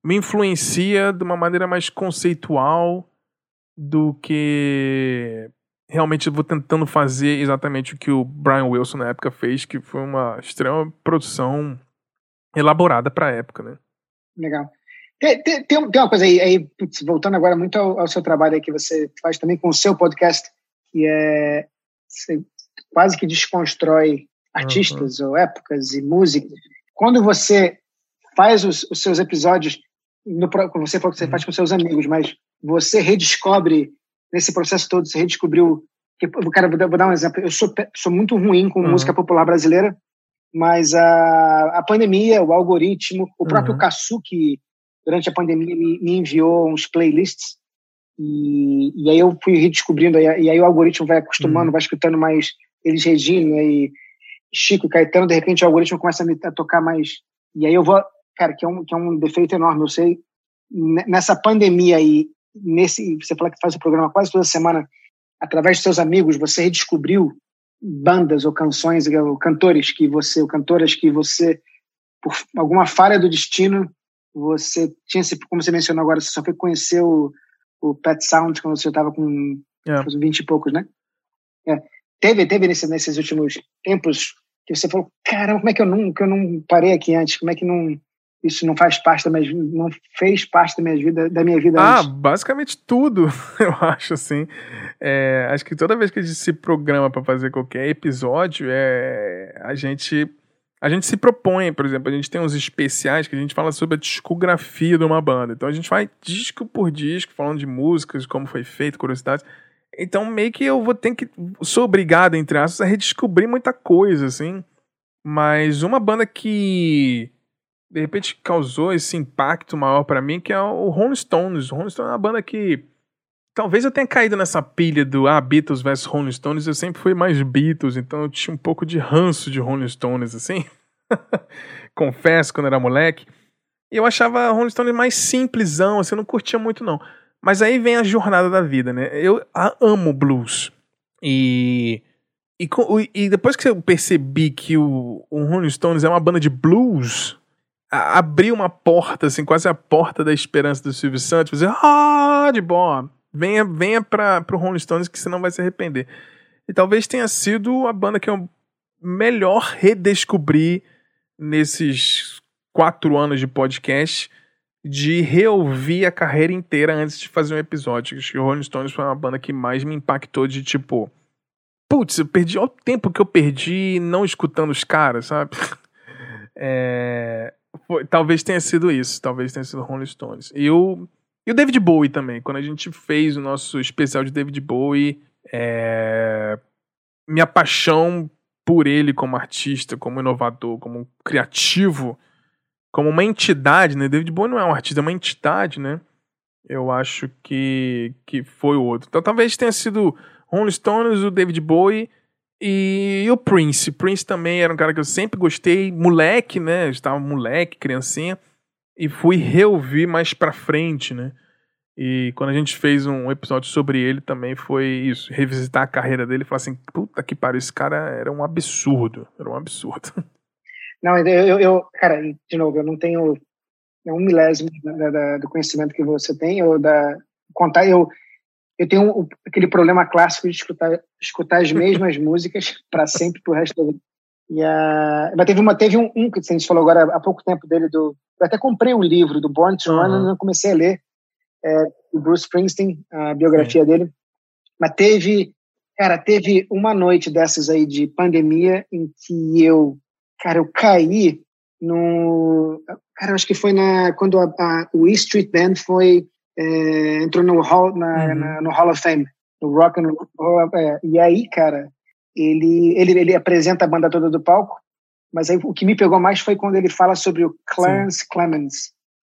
me influencia de uma maneira mais conceitual do que realmente vou tentando fazer exatamente o que o Brian Wilson na época fez, que foi uma extrema produção elaborada para a época, né? Legal. Tem, tem, tem, uma coisa aí, aí putz, voltando agora muito ao, ao, seu trabalho aí que você faz também com o seu podcast, que é você quase que desconstrói artistas uhum. ou épocas e música. Quando você faz os, os seus episódios, no, você falou que você uhum. faz com seus amigos, mas você redescobre nesse processo todo, você redescobriu. Que, cara, vou dar, um exemplo. Eu sou, sou muito ruim com uhum. música popular brasileira, mas a, a pandemia, o algoritmo, o próprio uhum. Kasu, que durante a pandemia me, me enviou uns playlists E, e aí eu fui redescobrindo, e aí o algoritmo vai acostumando, uhum. vai escutando mais eles Regina e Chico Caetano, de repente o algoritmo começa a me a tocar mais. E aí eu vou, cara, que é um, que é um defeito enorme, eu sei. Nessa pandemia aí, nesse, você fala que faz o programa quase toda semana, através de seus amigos, você redescobriu bandas ou canções, ou cantores que você, ou cantoras que você, por alguma falha do destino, você tinha, como você mencionou agora, você só foi conhecer o, o Pet Sound quando você estava com é. 20 e poucos, né? É. Teve, teve nesse, nesses últimos tempos que você falou, caramba, como é que eu não, que eu não parei aqui antes? Como é que não isso não faz parte da minha não fez parte da minha vida, da minha vida Ah, antes? basicamente tudo, eu acho assim. É, acho que toda vez que a gente se programa para fazer qualquer episódio, é, a gente a gente se propõe, por exemplo, a gente tem uns especiais que a gente fala sobre a discografia de uma banda. Então a gente vai disco por disco, falando de músicas, como foi feito, curiosidades. Então meio que eu vou ter que sou obrigado entre aspas a redescobrir muita coisa, assim. Mas uma banda que de repente causou esse impacto maior para mim, que é o Rolling Stones. O Rolling Stones é uma banda que talvez eu tenha caído nessa pilha do ah, Beatles versus Rolling Stones, eu sempre fui mais Beatles, então eu tinha um pouco de ranço de Rolling Stones, assim. Confesso, quando era moleque. E eu achava Rolling Stones mais simplesão, assim, eu não curtia muito, não. Mas aí vem a jornada da vida, né? Eu amo blues. E, e, e depois que eu percebi que o, o Rolling Stones é uma banda de blues, abriu uma porta, assim, quase a porta da esperança do Silvio Santos, fazer, ah, de boa, venha, venha para pro Rolling Stones que você não vai se arrepender. E talvez tenha sido a banda que eu melhor redescobri nesses quatro anos de podcast, de reouvir a carreira inteira antes de fazer um episódio. Acho que o Rolling Stones foi uma banda que mais me impactou de tipo. Putz, eu perdi olha o tempo que eu perdi não escutando os caras, sabe? É, foi, talvez tenha sido isso. Talvez tenha sido Rolling Stones. E o, e o David Bowie também. Quando a gente fez o nosso especial de David Bowie, é, minha paixão por ele como artista, como inovador, como criativo, como uma entidade, né? David Bowie não é um artista, é uma entidade, né? Eu acho que, que foi o outro. Então talvez tenha sido Rolling Stones, o David Bowie e o Prince. Prince também era um cara que eu sempre gostei, moleque, né? Eu estava moleque, criancinha, e fui reouvir mais pra frente, né? E quando a gente fez um episódio sobre ele também foi isso, revisitar a carreira dele e falar assim, puta que pariu, esse cara era um absurdo, era um absurdo. Não, eu, eu cara, de novo, eu não tenho um milésimo da, da, do conhecimento que você tem, ou da contar, eu eu tenho aquele problema clássico de escutar, escutar as mesmas músicas para sempre pro resto da vida. E a, mas teve, uma, teve um, um que a gente falou agora há pouco tempo dele, do, eu até comprei o um livro do Born to Run, uhum. não comecei a ler, é, do Bruce Springsteen, a biografia dele. Mas teve, cara, teve uma noite dessas aí de pandemia em que eu, cara, eu caí no. Cara, acho que foi na, quando a, a, o E Street Band foi é, entrou no hall, na, uhum. na, no Hall of Fame, no Rock and Roll. É, e aí, cara, ele, ele, ele apresenta a banda toda do palco, mas aí o que me pegou mais foi quando ele fala sobre o Clarence Sim. Clemens.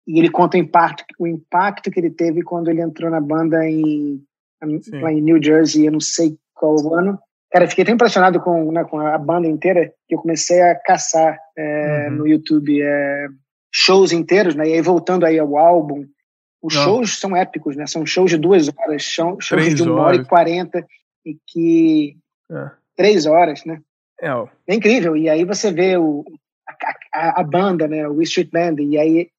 E ele conta o impacto, o impacto que ele teve quando ele entrou na banda em, lá em New Jersey, eu não sei qual ano. Cara, fiquei tão impressionado com, né, com a banda inteira que eu comecei a caçar é, uhum. no YouTube é, shows inteiros, né? E aí voltando aí ao álbum, os Não. shows são épicos, né? São shows de duas horas, shows Três de uma hora e quarenta e que é. três horas, né? É, é, incrível. E aí você vê o, a, a, banda, né? O Street Band, e aí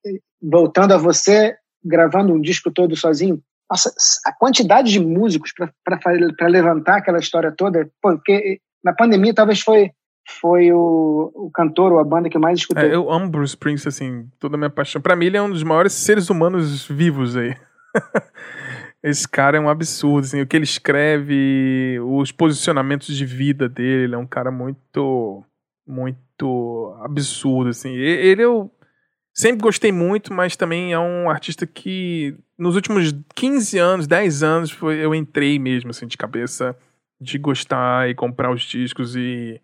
voltando a você gravando um disco todo sozinho. Nossa, a quantidade de músicos para levantar aquela história toda, porque na pandemia talvez foi foi o, o cantor ou a banda que eu mais escutei. É, eu amo Bruce Springsteen, assim, toda a minha paixão. Pra mim, ele é um dos maiores seres humanos vivos aí. Esse cara é um absurdo, assim, o que ele escreve, os posicionamentos de vida dele, ele é um cara muito, muito absurdo, assim. Ele eu sempre gostei muito, mas também é um artista que nos últimos 15 anos, 10 anos, foi, eu entrei mesmo, assim, de cabeça de gostar e comprar os discos e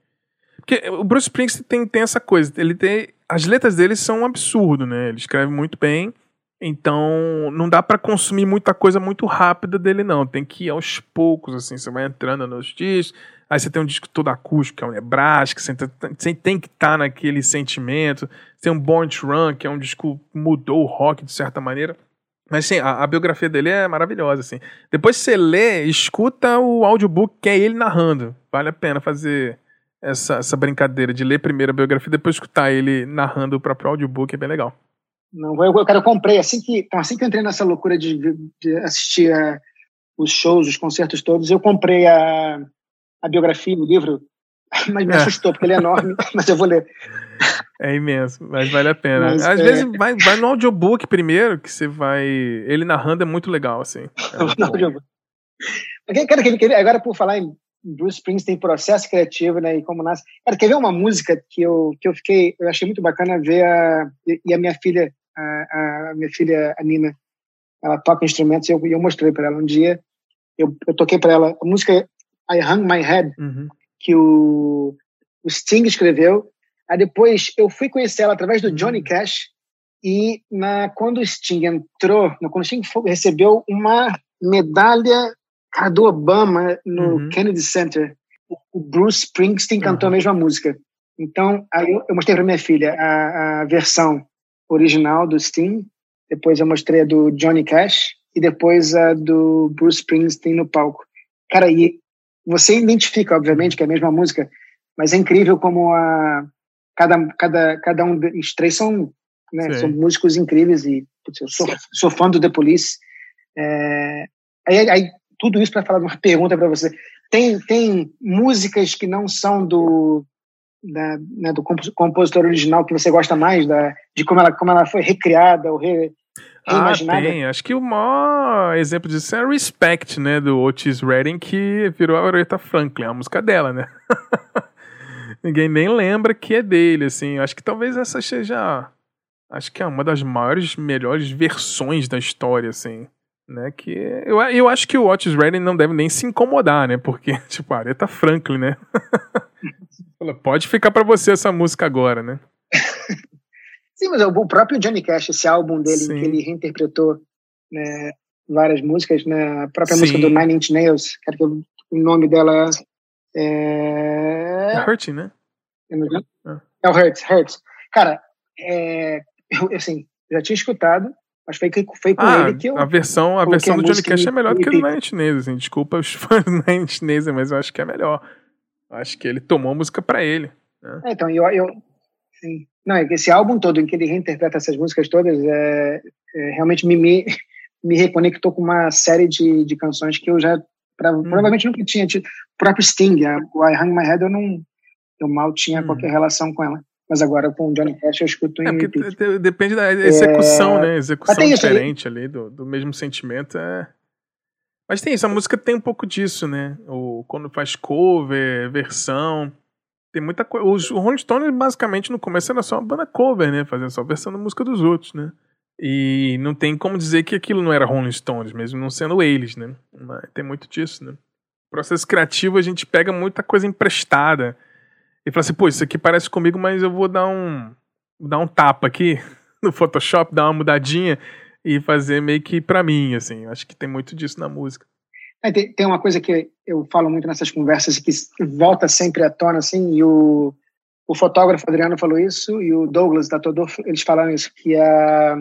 porque o Bruce Springsteen tem, tem essa coisa, ele tem. As letras dele são um absurdo, né? Ele escreve muito bem. Então, não dá para consumir muita coisa muito rápida dele, não. Tem que ir aos poucos, assim. Você vai entrando nos discos, aí você tem um disco todo acústico, que é um Nebraska, você tem que estar tá naquele sentimento. Tem um Born to Run, que é um disco que mudou o rock de certa maneira. Mas, sim, a, a, biografia dele é maravilhosa, assim. Depois você lê, escuta o audiobook, que é ele narrando. Vale a pena fazer essa, essa brincadeira de ler primeiro a biografia, depois escutar ele narrando o próprio audiobook, é bem legal. Não, eu, eu, cara, eu comprei assim que, então, assim que eu entrei nessa loucura de, de assistir a, os shows, os concertos todos, eu comprei a, a biografia, o livro, mas me é. assustou, porque ele é enorme, mas eu vou ler. É imenso, mas vale a pena. Mas, Às é... vezes vai, vai no audiobook primeiro, que você vai. Ele narrando é muito legal, assim. É cara, agora, por falar em Bruce Springsteen, processo criativo, né? E como nasce. Cara, quer ver uma música que eu, que eu fiquei. Eu achei muito bacana ver a. E a minha filha, a, a minha filha, a Nina, ela toca instrumentos e eu, eu mostrei para ela um dia. Eu, eu toquei para ela a música I Hung My Head, uhum. que o, o Sting escreveu. Aí depois eu fui conhecer ela através do Johnny uhum. Cash. E na, quando o Sting entrou, quando o Sting recebeu uma medalha cara, do Obama no uhum. Kennedy Center, o Bruce Springsteen cantou uhum. a mesma música. Então, aí eu, eu mostrei para minha filha a, a, versão original do Sting, depois eu mostrei a do Johnny Cash e depois a do Bruce Springsteen no palco. Cara, e você identifica, obviamente, que é a mesma música, mas é incrível como a cada cada cada um dos três são né, são músicos incríveis e putz, eu sou, sou fã do The Police. É, aí, aí tudo isso para falar de uma pergunta para você. Tem, tem músicas que não são do, da, né, do compositor original que você gosta mais, da, de como ela, como ela foi recriada ou re, reimaginada? Ah, tem. Acho que o maior exemplo disso é Respect, né, do Otis Redding, que virou a Aretha Franklin, a música dela, né? Ninguém nem lembra que é dele, assim. Acho que talvez essa seja... Acho que é uma das maiores, melhores versões da história, assim né? Que eu, eu acho que o Otis Redding não deve nem se incomodar, né? Porque, tipo, a Aretha Franklin, né? Pode ficar para você essa música agora, né? Sim, mas o próprio Johnny Cash, esse álbum dele, Sim. que ele reinterpretou né, várias músicas, né? A própria Sim. música do Nine Inch Nails, que o nome dela é... É Hurting, né? É, é o Hurts, Hurts. Cara, é, eu, assim, já tinha escutado, mas foi, foi com ah, ele que eu. A versão, a versão do Johnny Cash é melhor do que a do Nine Inch Nails, assim. Desculpa os fãs do Nine Inch Nails, mas eu acho que é melhor. Acho que ele tomou a música pra ele. Né? É, então, eu. eu sim. Não, é esse álbum todo em que ele reinterpreta essas músicas todas é, é realmente me, me, me, reconectou com uma série de, de canções que eu já pra, hum. provavelmente nunca tinha tido. O próprio Sting, o I Hang My Head, eu não. Eu mal tinha hum. qualquer relação com ela mas agora com o Johnny Cash eu escuto em é. Depende da execução, é... né? Execução diferente ali, do, do mesmo sentimento. É... Mas tem isso, a música tem um pouco disso, né? O, quando faz cover, versão. Tem muita coisa. Os Rolling Stones, basicamente, no começo era só uma banda cover, né? Fazendo só versão da música dos outros, né? E não tem como dizer que aquilo não era Rolling Stones, mesmo não sendo eles, né? Mas tem muito disso, né? Processo criativo, a gente pega muita coisa emprestada e fala assim, pô, isso aqui parece comigo, mas eu vou dar um, dar um tapa aqui no Photoshop, dar uma mudadinha e fazer meio que pra mim, assim. Acho que tem muito disso na música. É, tem, tem, uma coisa que eu falo muito nessas conversas que volta sempre à tona, assim, e o, o fotógrafo Adriano falou isso, e o Douglas, tatuador, eles falaram isso, que a,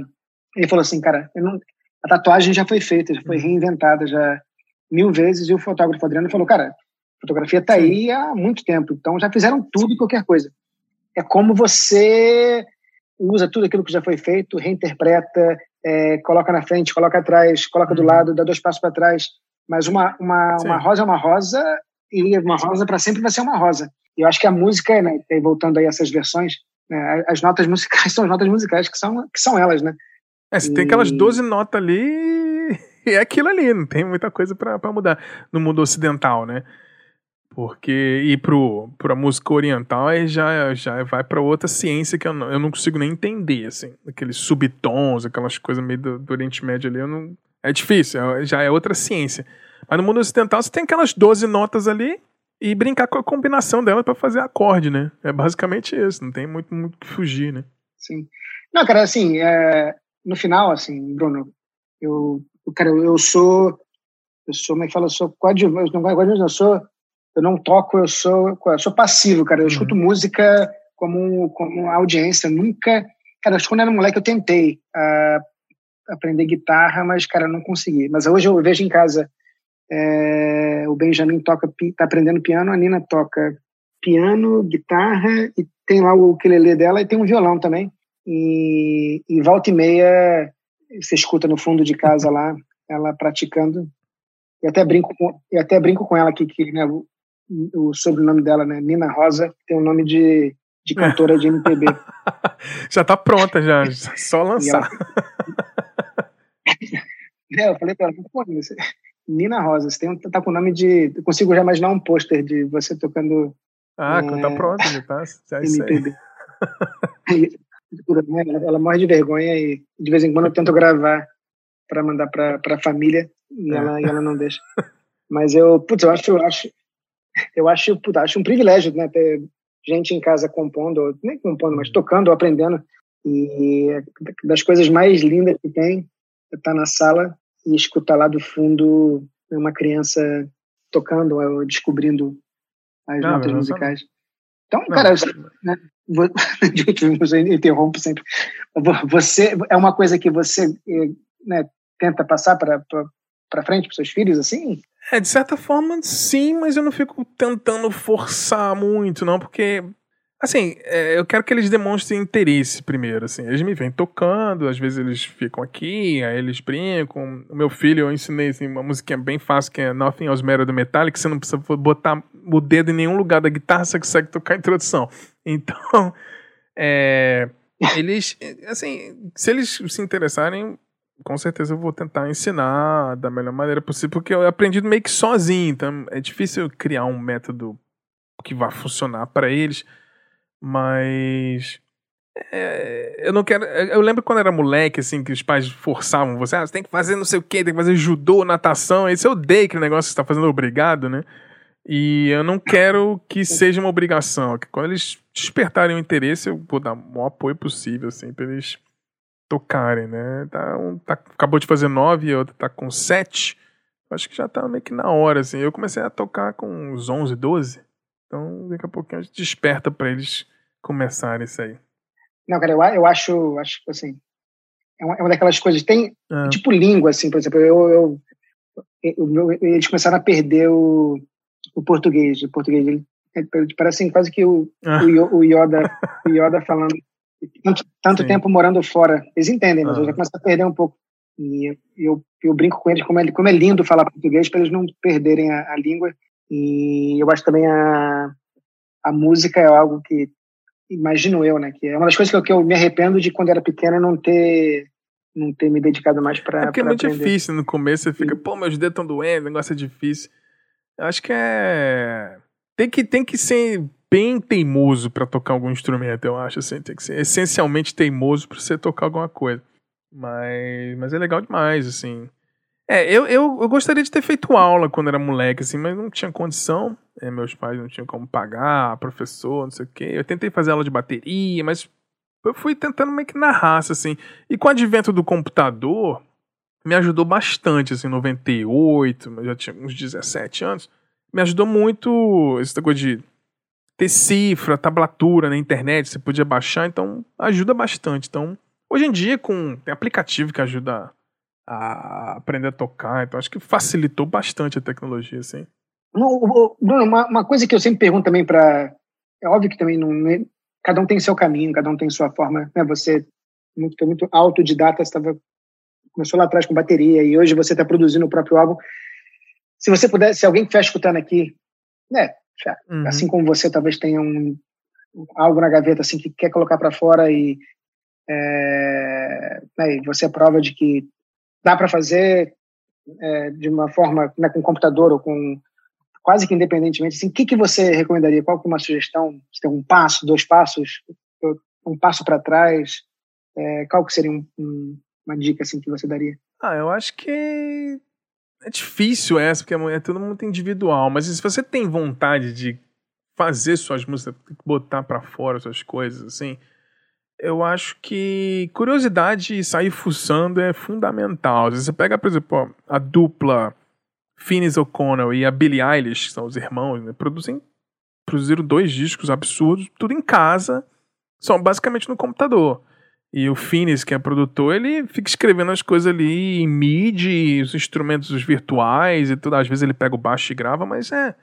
ele falou assim, cara, não, a tatuagem já foi feita, já foi uhum. reinventada já mil vezes, e o fotógrafo Adriano falou, cara, fotografia está aí há muito tempo, então já fizeram tudo e qualquer coisa. É como você usa tudo aquilo que já foi feito, reinterpreta, é, coloca na frente, coloca atrás, coloca do uhum. lado, dá dois passos para trás. Mas uma, uma, uma rosa é uma rosa e uma rosa para sempre vai ser uma rosa. E eu acho que a música, né, voltando aí a essas versões, né, as notas musicais são as notas musicais que são, que são elas, né? É, você e... tem aquelas 12 notas ali e é aquilo ali, não tem muita coisa para mudar no mundo ocidental, né? Porque ir pro, pra música oriental aí já, já vai para outra ciência que eu não, eu não consigo nem entender, assim. Aqueles subtons, aquelas coisas meio do, do Oriente Médio ali, não, é difícil, é, já é outra ciência. Mas no mundo ocidental você tem aquelas 12 notas ali e brincar com a combinação dela para fazer acorde, né? É basicamente isso, não tem muito muito que fugir, né? Sim. Não, cara, assim, é, no final, assim, Bruno, eu, cara, eu sou, eu sou, como é que fala, eu sou coadjuvante, não coadjuvante, eu sou, eu não toco, eu sou, eu sou passivo, cara, eu uhum. escuto música como, como audiência, nunca, cara, quando era moleque eu tentei uh, aprender guitarra, mas, cara, não consegui, mas hoje eu vejo em casa, é, o Benjamin toca, tá aprendendo piano, a Nina toca piano, guitarra e tem lá o ukulele dela e tem um violão também. E, e volta e meia você escuta no fundo de casa lá ela praticando. E até brinco com, e até brinco com ela aqui que né, o, sobrenome dela, né, Nina Rosa, tem o um nome de, de cantora de MPB. já tá pronta já, só lançar. É, eu falei para ela, pô, você... Nina Rosa, você tem, tá com o nome de. Eu consigo já imaginar um pôster de você tocando. Ah, é, tá pronto, já tá. Já é MPB. ela, ela morre de vergonha e de vez em quando eu tento gravar para mandar para a família e, é. ela, e ela não deixa. Mas eu, putz, eu acho, eu acho, eu acho, putz, acho um privilégio, né, ter gente em casa compondo, nem compondo, mas tocando, aprendendo. E das coisas mais lindas que tem é estar na sala e escutar lá do fundo uma criança tocando ou descobrindo as não, notas musicais. Então, não, cara, né, você interrompo sempre. Você é uma coisa que você né, tenta passar para para frente para seus filhos assim? É, de certa forma, sim, mas eu não fico tentando forçar muito, não, porque Assim, é, eu quero que eles demonstrem interesse primeiro, assim. Eles me vêm tocando, às vezes eles ficam aqui, aí eles brincam. O meu filho, eu ensinei assim, uma musiquinha bem fácil, que é Nothing Else Matter do Metallica, você não precisa botar o dedo em nenhum lugar da guitarra, você consegue tocar a introdução. Então, é, eles, assim, se eles se interessarem, com certeza eu vou tentar ensinar da melhor maneira possível, porque eu aprendi meio que sozinho, então é difícil criar um método que vá funcionar para eles. Mas. É, eu não quero. Eu lembro quando era moleque, assim, que os pais forçavam você, ah, você tem que fazer não sei o que, tem que fazer judô, natação. Esse eu odeio aquele negócio que você tá fazendo obrigado, né? E eu não quero que seja uma obrigação. Que quando eles despertarem o interesse, eu vou dar o maior apoio possível, assim, pra eles tocarem, né? Tá, um, tá, acabou de fazer nove, outro tá com sete. Acho que já tá meio que na hora, assim. Eu comecei a tocar com uns onze, doze. Então, daqui a pouquinho a gente desperta para eles começarem isso aí. Não, cara, eu, eu acho, acho assim, é uma, é uma daquelas coisas, tem, é. tipo língua, assim, por exemplo, eu, eu, eu, eles começaram a perder o, o português, o português, ele, parece assim, quase que o, ah. o, Yoda, o Yoda falando tanto, tanto tempo morando fora, eles entendem, mas ah. eu já começo a perder um pouco. E eu, eu, brinco com eles como é, como é lindo falar português para eles não perderem a, a língua e eu acho também a, a música é algo que, imagino eu, né? Que é uma das coisas que eu, que eu me arrependo de quando era pequena não ter não ter me dedicado mais para. É porque é muito aprender. difícil no começo, você fica, pô, meus dedos estão doendo, o negócio é difícil. Eu acho que é. Tem que, tem que ser bem teimoso para tocar algum instrumento, eu acho, assim. Tem que ser essencialmente teimoso para você tocar alguma coisa. Mas, mas é legal demais, assim. É, eu, eu, eu gostaria de ter feito aula quando era moleque, assim, mas não tinha condição. É, meus pais não tinham como pagar, professor, não sei o quê. Eu tentei fazer aula de bateria, mas eu fui tentando meio que na raça, assim. E com o advento do computador, me ajudou bastante, assim, em 98, eu já tinha uns 17 anos. Me ajudou muito esse coisa de ter cifra, tablatura na internet, você podia baixar, então ajuda bastante. Então, hoje em dia, com tem aplicativo que ajuda a aprender a tocar. Então acho que facilitou bastante a tecnologia, assim. Bruno, uma, uma coisa que eu sempre pergunto também para é óbvio que também não né, cada um tem seu caminho, cada um tem sua forma. Né? Você muito muito autodidata, estava começou lá atrás com bateria e hoje você está produzindo o próprio álbum. Se você puder, se alguém que estiver escutando aqui, né, uhum. assim como você talvez tenha um algo na gaveta assim que quer colocar para fora e é, né, você é prova de que dá para fazer é, de uma forma né, com computador ou com quase que independentemente assim o que que você recomendaria? Qual que é uma sugestão? Se tem um passo dois passos um passo para trás? É, qual que seria um, um, uma dica assim que você daria? Ah eu acho que é difícil essa porque é, é todo mundo individual mas se você tem vontade de fazer suas músicas botar para fora suas coisas assim eu acho que curiosidade e sair fuçando é fundamental. Você pega, por exemplo, a dupla Finis O'Connell e a Billie Eilish, que são os irmãos, né, produzem, produziram dois discos absurdos, tudo em casa, são basicamente no computador. E o Finis, que é produtor, ele fica escrevendo as coisas ali em MIDI, os instrumentos virtuais e tudo. Às vezes ele pega o baixo e grava, mas é,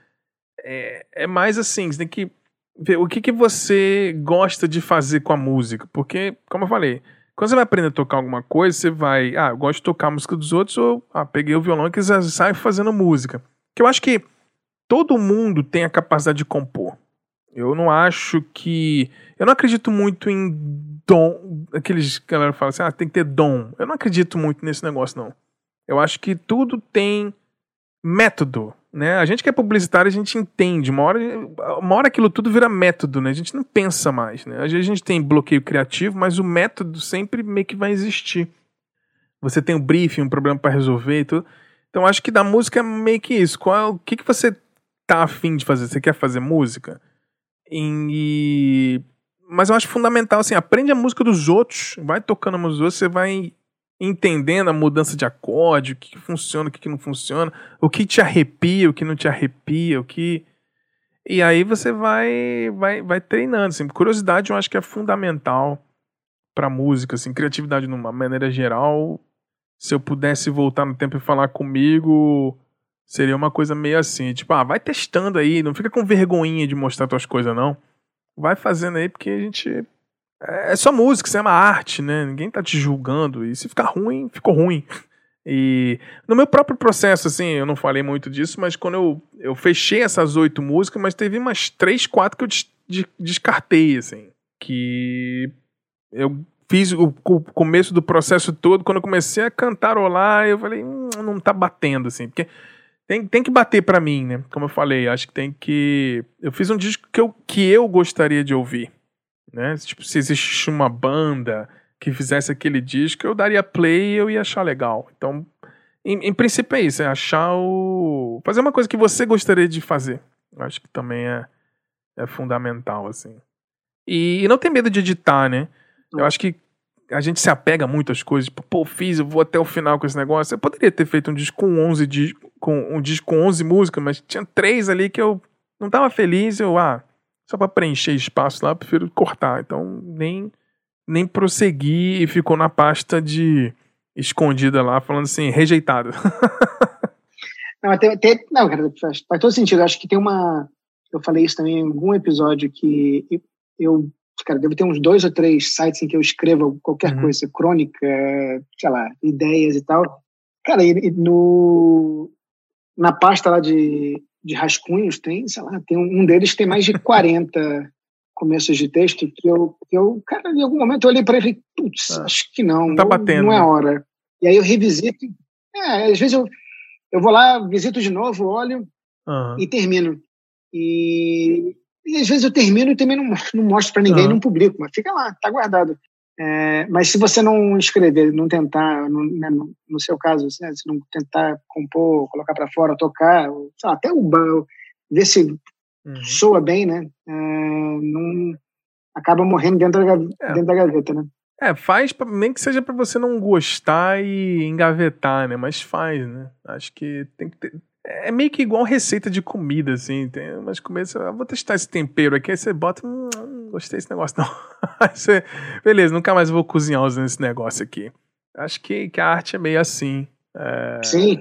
é, é mais assim, você tem que ver o que, que você gosta de fazer com a música. Porque, como eu falei, quando você vai aprender a tocar alguma coisa, você vai, ah, eu gosto de tocar a música dos outros, ou ah, peguei o violão e sai fazendo música. Que eu acho que todo mundo tem a capacidade de compor. Eu não acho que. Eu não acredito muito em dom. Aqueles galera fala assim, ah, tem que ter dom. Eu não acredito muito nesse negócio, não. Eu acho que tudo tem método. Né? A gente que é publicitário, a gente entende. Uma hora, uma hora aquilo tudo vira método, né? A gente não pensa mais, né? Às vezes a gente tem bloqueio criativo, mas o método sempre meio que vai existir. Você tem um briefing, um problema para resolver e tudo. Então acho que da música é meio que isso. Qual, o que, que você tá afim de fazer? Você quer fazer música? E... Mas eu acho fundamental, assim, aprende a música dos outros, vai tocando a música dos outros, você vai entendendo a mudança de acorde, o que funciona, o que não funciona, o que te arrepia, o que não te arrepia, o que. E aí você vai vai, vai treinando. Assim. Curiosidade eu acho que é fundamental para música, assim, criatividade de uma maneira geral. Se eu pudesse voltar no tempo e falar comigo, seria uma coisa meio assim, tipo, ah, vai testando aí, não fica com vergonhinha de mostrar tuas coisas não. Vai fazendo aí porque a gente é, é só música, isso é uma arte, né? Ninguém tá te julgando. E se ficar ruim, ficou ruim. E no meu próprio processo, assim, eu não falei muito disso, mas quando eu, eu fechei essas oito músicas, mas teve umas três, quatro que eu des, des, descartei, assim. Que eu fiz o, o, começo do processo todo, quando eu comecei a cantarolar, eu falei, hum, não tá batendo, assim. Porque tem, tem que bater para mim, né? Como eu falei, acho que tem que. Eu fiz um disco que eu, que eu gostaria de ouvir né? Tipo, se existe uma banda que fizesse aquele disco, eu daria play e eu ia achar legal. Então, em, em, princípio é isso, é achar o... Fazer uma coisa que você gostaria de fazer. Acho que também é, é fundamental, assim. E, e não ter medo de editar, né? Eu acho que a gente se apega muito às coisas, tipo, pô, fiz, eu vou até o final com esse negócio. Eu poderia ter feito um disco com 11 disco, com um disco com 11 músicas, mas tinha três ali que eu não tava feliz, eu, ah, só para preencher espaço lá, prefiro cortar. Então nem nem prosseguir e ficou na pasta de escondida lá, falando assim, rejeitado. não, tem, não, cara, faz, faz todo sentido. Eu acho que tem uma. Eu falei isso também em algum episódio que eu, cara, deve ter uns dois ou três sites em que eu escrevo qualquer uhum. coisa, crônica, sei lá, ideias e tal. Cara, e, no, na pasta lá de de rascunhos tem, sei lá, tem um, deles que tem mais de 40 começos de texto que eu, que eu cara, em algum momento eu olhei para ele e falei, putz, ah, acho que não, tá batendo, não é né? hora. E aí eu revisito, é, às vezes eu, eu vou lá, visito de novo, olho uhum. e termino. E, e, às vezes eu termino e também não, não mostro para ninguém, uhum. não publico, mas fica lá, tá guardado. É, mas se você não escrever, não tentar, no, né, no, seu caso, né, se não tentar compor, colocar para fora, tocar, lá, até o ver se uhum. soa bem, né? É, não acaba morrendo dentro da, é. dentro da gaveta, né? É, faz, nem que seja para você não gostar e engavetar, né? Mas faz, né? Acho que tem que ter, é meio que igual receita de comida, assim. Tem umas comidas, ah, vou testar esse tempero aqui, aí você bota, hum, não gostei desse negócio, não. aí você, beleza, nunca mais vou cozinhar usando esse negócio aqui. Acho que, que a arte é meio assim. É, Sim.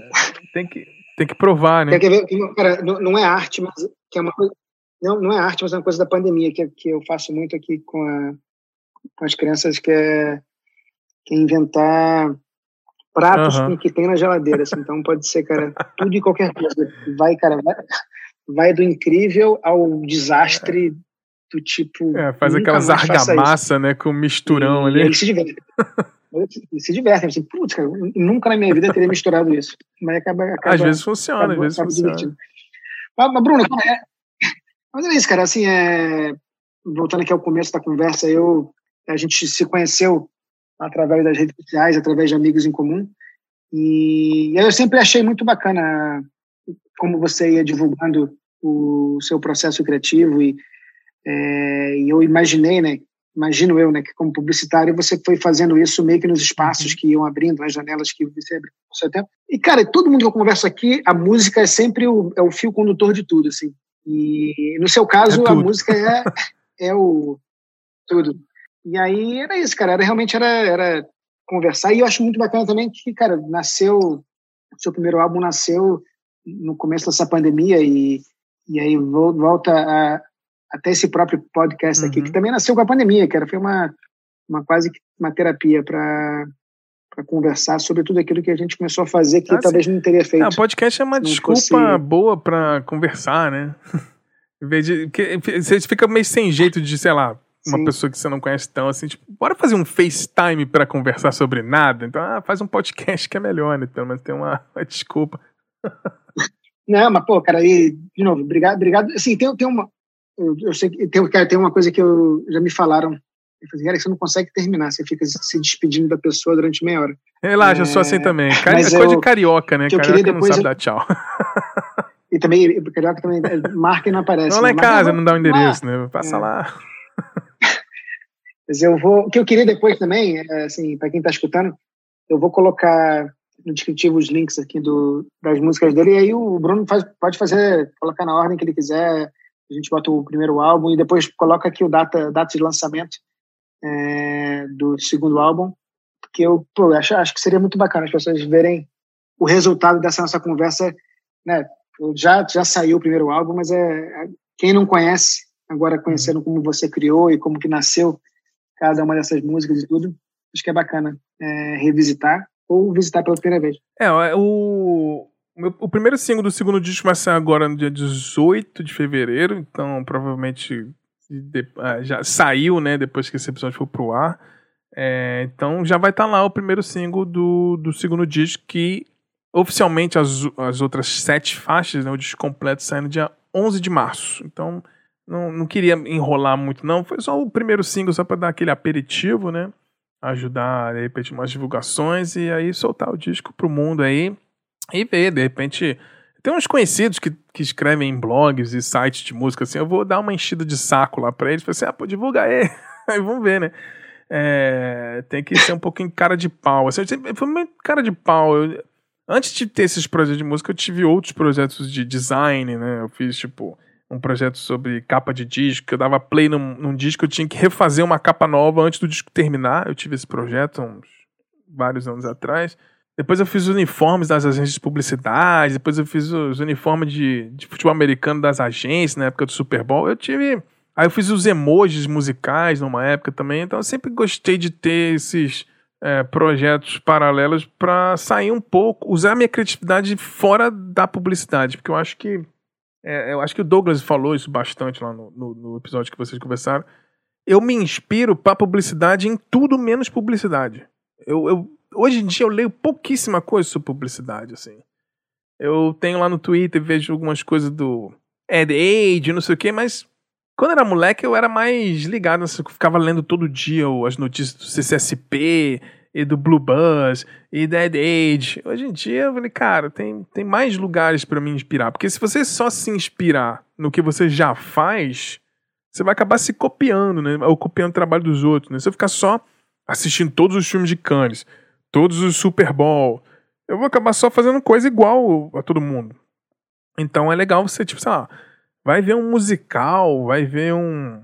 Tem que, tem que provar, né? Tem que ver, cara, não é arte, mas que é uma coisa. Não, não é arte, mas é uma coisa da pandemia que, que eu faço muito aqui com, a, com as crianças, que é, que é inventar pratos uhum. que tem na geladeira. Assim, então pode ser, cara, tudo e qualquer coisa. Vai, cara, vai, vai do incrível ao desastre do tipo. É, faz aquelas argamassa, né, com misturão e, ali. Ele se diverte. ele se diverte, assim, putz, cara, nunca na minha vida teria misturado isso. Mas acaba. acaba às vezes funciona, acaba, às vezes funciona. Mas, mas, Bruno, é, mas é isso, cara, assim, é, voltando aqui ao começo da conversa, eu, a gente se conheceu através das redes sociais, através de amigos em comum. E eu sempre achei muito bacana como você ia divulgando o seu processo criativo e, é, e eu imaginei, né, imagino eu, né, que como publicitário você foi fazendo isso meio que nos espaços uhum. que iam abrindo, nas janelas que você abriu no seu tempo. E, cara, todo mundo que eu converso aqui, a música é sempre o, é o fio condutor de tudo, assim. E no seu caso, é a música é, é o tudo. E aí era isso, cara, era, realmente era, era conversar. E eu acho muito bacana também que, cara, nasceu, o seu primeiro álbum nasceu no começo dessa pandemia e, e aí volta a, até esse próprio podcast aqui, uhum. que também nasceu com a pandemia, cara. Foi uma, uma quase uma terapia para para conversar sobre tudo aquilo que a gente começou a fazer que ah, talvez sim. não teria feito. Ah, o podcast é uma desculpa fosse... boa para conversar, né? em vez de que, você fica meio sem jeito de, sei lá, uma sim. pessoa que você não conhece tão assim, tipo, bora fazer um FaceTime para conversar sobre nada. Então, ah, faz um podcast que é melhor, né? Pelo menos tem uma, uma desculpa. Não, mas pô, cara, aí, de novo, obrigado, obrigado. Assim, tem, tem uma, eu, eu sei que tem, tem uma coisa que eu, já me falaram. Eu falei, cara, você não consegue terminar, você fica se despedindo da pessoa durante meia hora. Relaxa, é, eu sou assim também. Cari é coisa de carioca, né? carioca queria depois, não sabe dar tchau. E também, carioca também, marca e não aparece. Não, lá em né? casa, não dá o um endereço, né? Passa é. lá. Mas eu vou. O que eu queria depois também, é, assim, para quem está escutando, eu vou colocar no descritivo os links aqui do, das músicas dele, e aí o Bruno faz, pode fazer, colocar na ordem que ele quiser, a gente bota o primeiro álbum e depois coloca aqui o data, data de lançamento é, do segundo álbum, porque eu pô, acho, acho que seria muito bacana as pessoas verem o resultado dessa nossa conversa, né? Já, já saiu o primeiro álbum, mas é, é quem não conhece, agora conhecendo como você criou e como que nasceu cada uma dessas músicas e tudo, acho que é bacana é, revisitar ou visitar pela primeira vez. É, o, o primeiro single do segundo disco vai sair agora no dia 18 de fevereiro, então provavelmente ah, já saiu, né, depois que esse episódio for pro ar. É, então já vai estar tá lá o primeiro single do, do segundo disco, que oficialmente as, as outras sete faixas, né, o disco completo, sai no dia 11 de março. Então não, não queria enrolar muito, não. Foi só o primeiro single, só para dar aquele aperitivo, né? Ajudar, de repente, umas divulgações e aí soltar o disco pro mundo aí e ver, de repente. Tem uns conhecidos que, que escrevem em blogs e sites de música assim. Eu vou dar uma enchida de saco lá pra eles. Falei assim, ah, pô, divulga aí. aí vamos ver, né? É, tem que ser um pouquinho cara de pau. Assim, foi muito cara de pau. Eu, antes de ter esses projetos de música, eu tive outros projetos de design, né? Eu fiz, tipo, um projeto sobre capa de disco. Eu dava play num, num disco, eu tinha que refazer uma capa nova antes do disco terminar. Eu tive esse projeto uns vários anos atrás. Depois eu fiz os uniformes das agências de publicidade, depois eu fiz os uniformes de, de futebol americano das agências na época do Super Bowl. Eu tive. Aí eu fiz os emojis musicais numa época também, então eu sempre gostei de ter esses é, projetos paralelos para sair um pouco, usar a minha criatividade fora da publicidade, porque eu acho que. É, eu acho que o Douglas falou isso bastante lá no, no, no episódio que vocês conversaram. Eu me inspiro para publicidade em tudo menos publicidade. Eu, eu hoje em dia eu leio pouquíssima coisa sobre publicidade, assim. Eu tenho lá no Twitter, vejo algumas coisas do Ad Age, não sei o quê, mas quando era moleque eu era mais ligado, eu ficava lendo todo dia as notícias do CCSP e do Blue Buzz e da Ad Age. Hoje em dia eu falei, cara, tem, tem mais lugares para me inspirar, porque se você só se inspirar no que você já faz, você vai acabar se copiando, né? Ou copiando o trabalho dos outros, né? Se eu ficar só assistindo todos os filmes de Cannes, todos os Super Bowl. Eu vou acabar só fazendo coisa igual a todo mundo. Então é legal você, tipo, sei lá, vai ver um musical, vai ver um,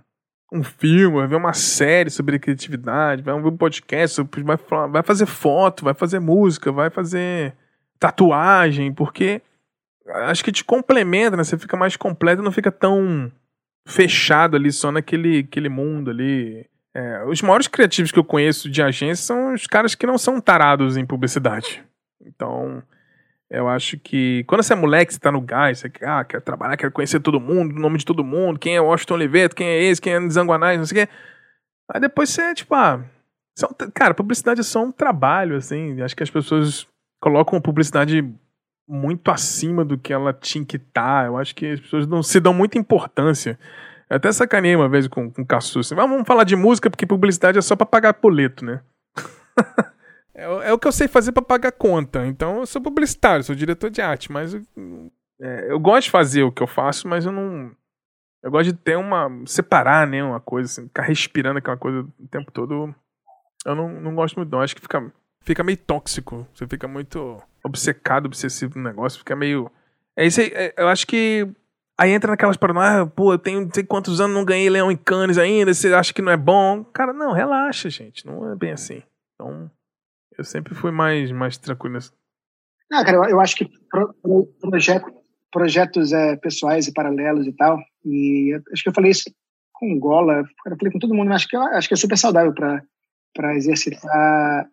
um filme, vai ver uma série sobre criatividade, vai ver um podcast, vai, vai fazer foto, vai fazer música, vai fazer tatuagem, porque acho que te complementa, né? Você fica mais completo, não fica tão fechado ali só naquele aquele mundo ali é, os maiores criativos que eu conheço de agência são os caras que não são tarados em publicidade. Então, eu acho que quando você é moleque, você tá no gás, você quer, ah, quer trabalhar, quer conhecer todo mundo, o nome de todo mundo, quem é Washington Oliveto, quem é esse, quem é Zanguanais, não sei o quê. Aí depois você, tipo, ah, são, cara, publicidade é só um trabalho, assim. Acho que as pessoas colocam a publicidade muito acima do que ela tinha que estar. Tá. Eu acho que as pessoas não se dão muita importância. Eu até sacanei uma vez com, com o Cassu. Assim, vamos falar de música porque publicidade é só para pagar boleto, né? é, é, o que eu sei fazer para pagar conta. Então eu sou publicitário, sou diretor de arte, mas eu, é, eu gosto de fazer o que eu faço, mas eu não. Eu gosto de ter uma. separar, né? Uma coisa, assim, ficar respirando aquela coisa o tempo todo. Eu não, não gosto muito, não. Acho que fica, fica meio tóxico. Você fica muito obcecado, obsessivo no negócio. Fica meio. É isso aí. É, eu acho que. Aí entra naquelas paradas, ah, pô, eu tenho não sei quantos anos não ganhei Leão em Cannes ainda, você acha que não é bom? Cara, não, relaxa, gente. Não é bem assim. Então, eu sempre fui mais, mais tranquilo nesse. Não, cara, eu, eu acho que pro, pro, projeto, projetos é, pessoais e paralelos e tal. E acho que eu falei isso com o Gola, eu falei com todo mundo, mas acho que, acho que é super saudável para exercitar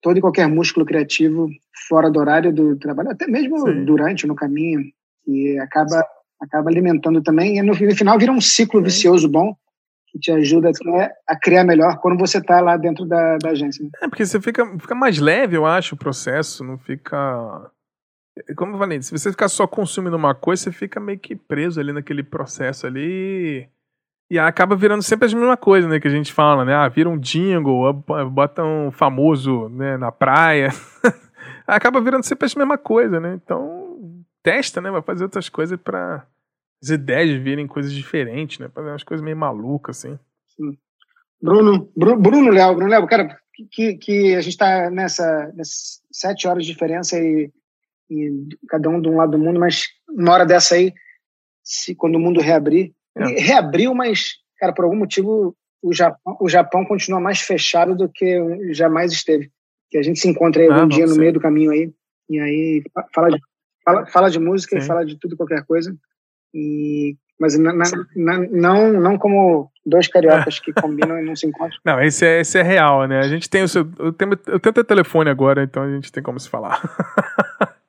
todo e qualquer músculo criativo fora do horário do trabalho, até mesmo Sim. durante, no caminho, e acaba, acaba alimentando também. E no, no final vira um ciclo Sim. vicioso bom que te ajuda a criar melhor quando você está lá dentro da, da agência. Né? É, porque você fica, fica mais leve, eu acho, o processo, não fica como eu falei, se você ficar só consumindo uma coisa, você fica meio que preso ali naquele processo ali. E acaba virando sempre a mesma coisa, né? Que a gente fala, né? Ah, vira um jingle, bota um famoso né, na praia. acaba virando sempre a mesma coisa, né? Então, testa, né? Vai fazer outras coisas para as ideias virem coisas diferentes, né? Fazer umas coisas meio malucas, assim. Sim. Bruno, Bruno, Bruno Léo, Bruno Léo, cara, que, que a gente tá nessa, nessas sete horas de diferença e e cada um de um lado do mundo, mas na hora dessa aí, se quando o mundo reabrir, é. reabriu, mas, cara, por algum motivo o Japão, o Japão continua mais fechado do que jamais esteve. Que a gente se encontra aí ah, um dia no meio do caminho aí, e aí fala de, fala, fala de música Sim. e fala de tudo qualquer coisa. E, mas na, na, não, não como dois cariocas que combinam e não se encontram. Não, esse é, esse é real, né? A gente tem o seu. Eu tenho, eu tenho teu telefone agora, então a gente tem como se falar.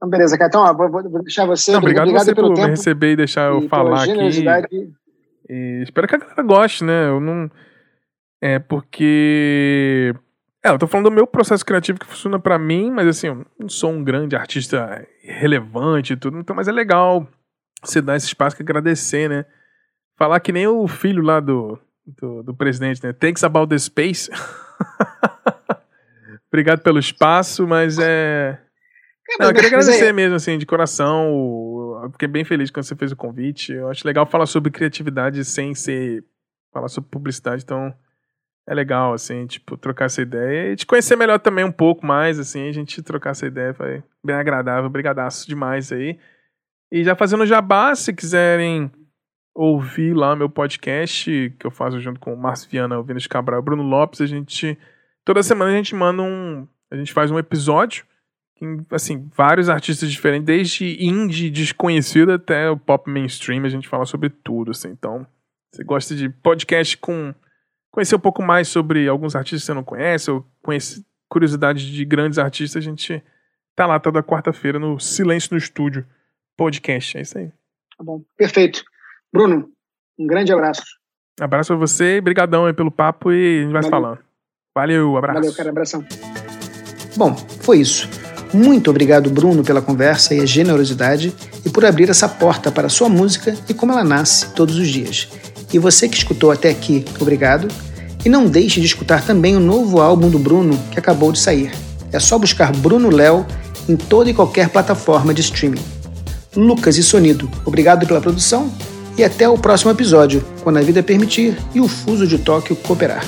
Então, beleza, cara. Então, ó, vou, vou, deixar você. Não, obrigado, obrigado você por tempo, me receber e deixar eu falar aqui. E espero que a galera goste, né? Eu não. É porque. É, eu tô falando do meu processo criativo que funciona para mim, mas assim, eu não sou um grande artista relevante e tudo, então, mas é legal você dar esse espaço que agradecer, né? Falar que nem o filho lá do, do, do presidente, né? Thanks about the space. Obrigado pelo espaço, mas é. Não, eu queria agradecer é... mesmo, assim, de coração. Eu fiquei bem feliz quando você fez o convite. Eu acho legal falar sobre criatividade sem ser. falar sobre publicidade, então é legal, assim, tipo, trocar essa ideia e te conhecer melhor também um pouco mais, assim, a gente trocar essa ideia foi bem agradável. Brigadaço demais aí. E já fazendo jabá, se quiserem ouvir lá meu podcast, que eu faço junto com o Márcio Viana, o Vinícius Cabral e o Bruno Lopes, a gente Toda semana a gente manda um. A gente faz um episódio. Em, assim, vários artistas diferentes, desde indie desconhecido até o pop mainstream, a gente fala sobre tudo, assim. Então, você gosta de podcast com. Conhecer um pouco mais sobre alguns artistas que você não conhece, ou conhece curiosidades de grandes artistas, a gente tá lá toda quarta-feira no Silêncio no Estúdio podcast. É isso aí. Tá bom. Perfeito. Bruno, um grande abraço. Abraço a você, e brigadão pelo papo e a gente vai Valeu. falando. Valeu, abraço. Valeu, cara, abração. Bom, foi isso. Muito obrigado, Bruno, pela conversa e a generosidade e por abrir essa porta para a sua música e como ela nasce todos os dias. E você que escutou até aqui, obrigado. E não deixe de escutar também o novo álbum do Bruno que acabou de sair. É só buscar Bruno Léo em toda e qualquer plataforma de streaming. Lucas e Sonido, obrigado pela produção e até o próximo episódio, quando a vida permitir e o fuso de Tóquio cooperar.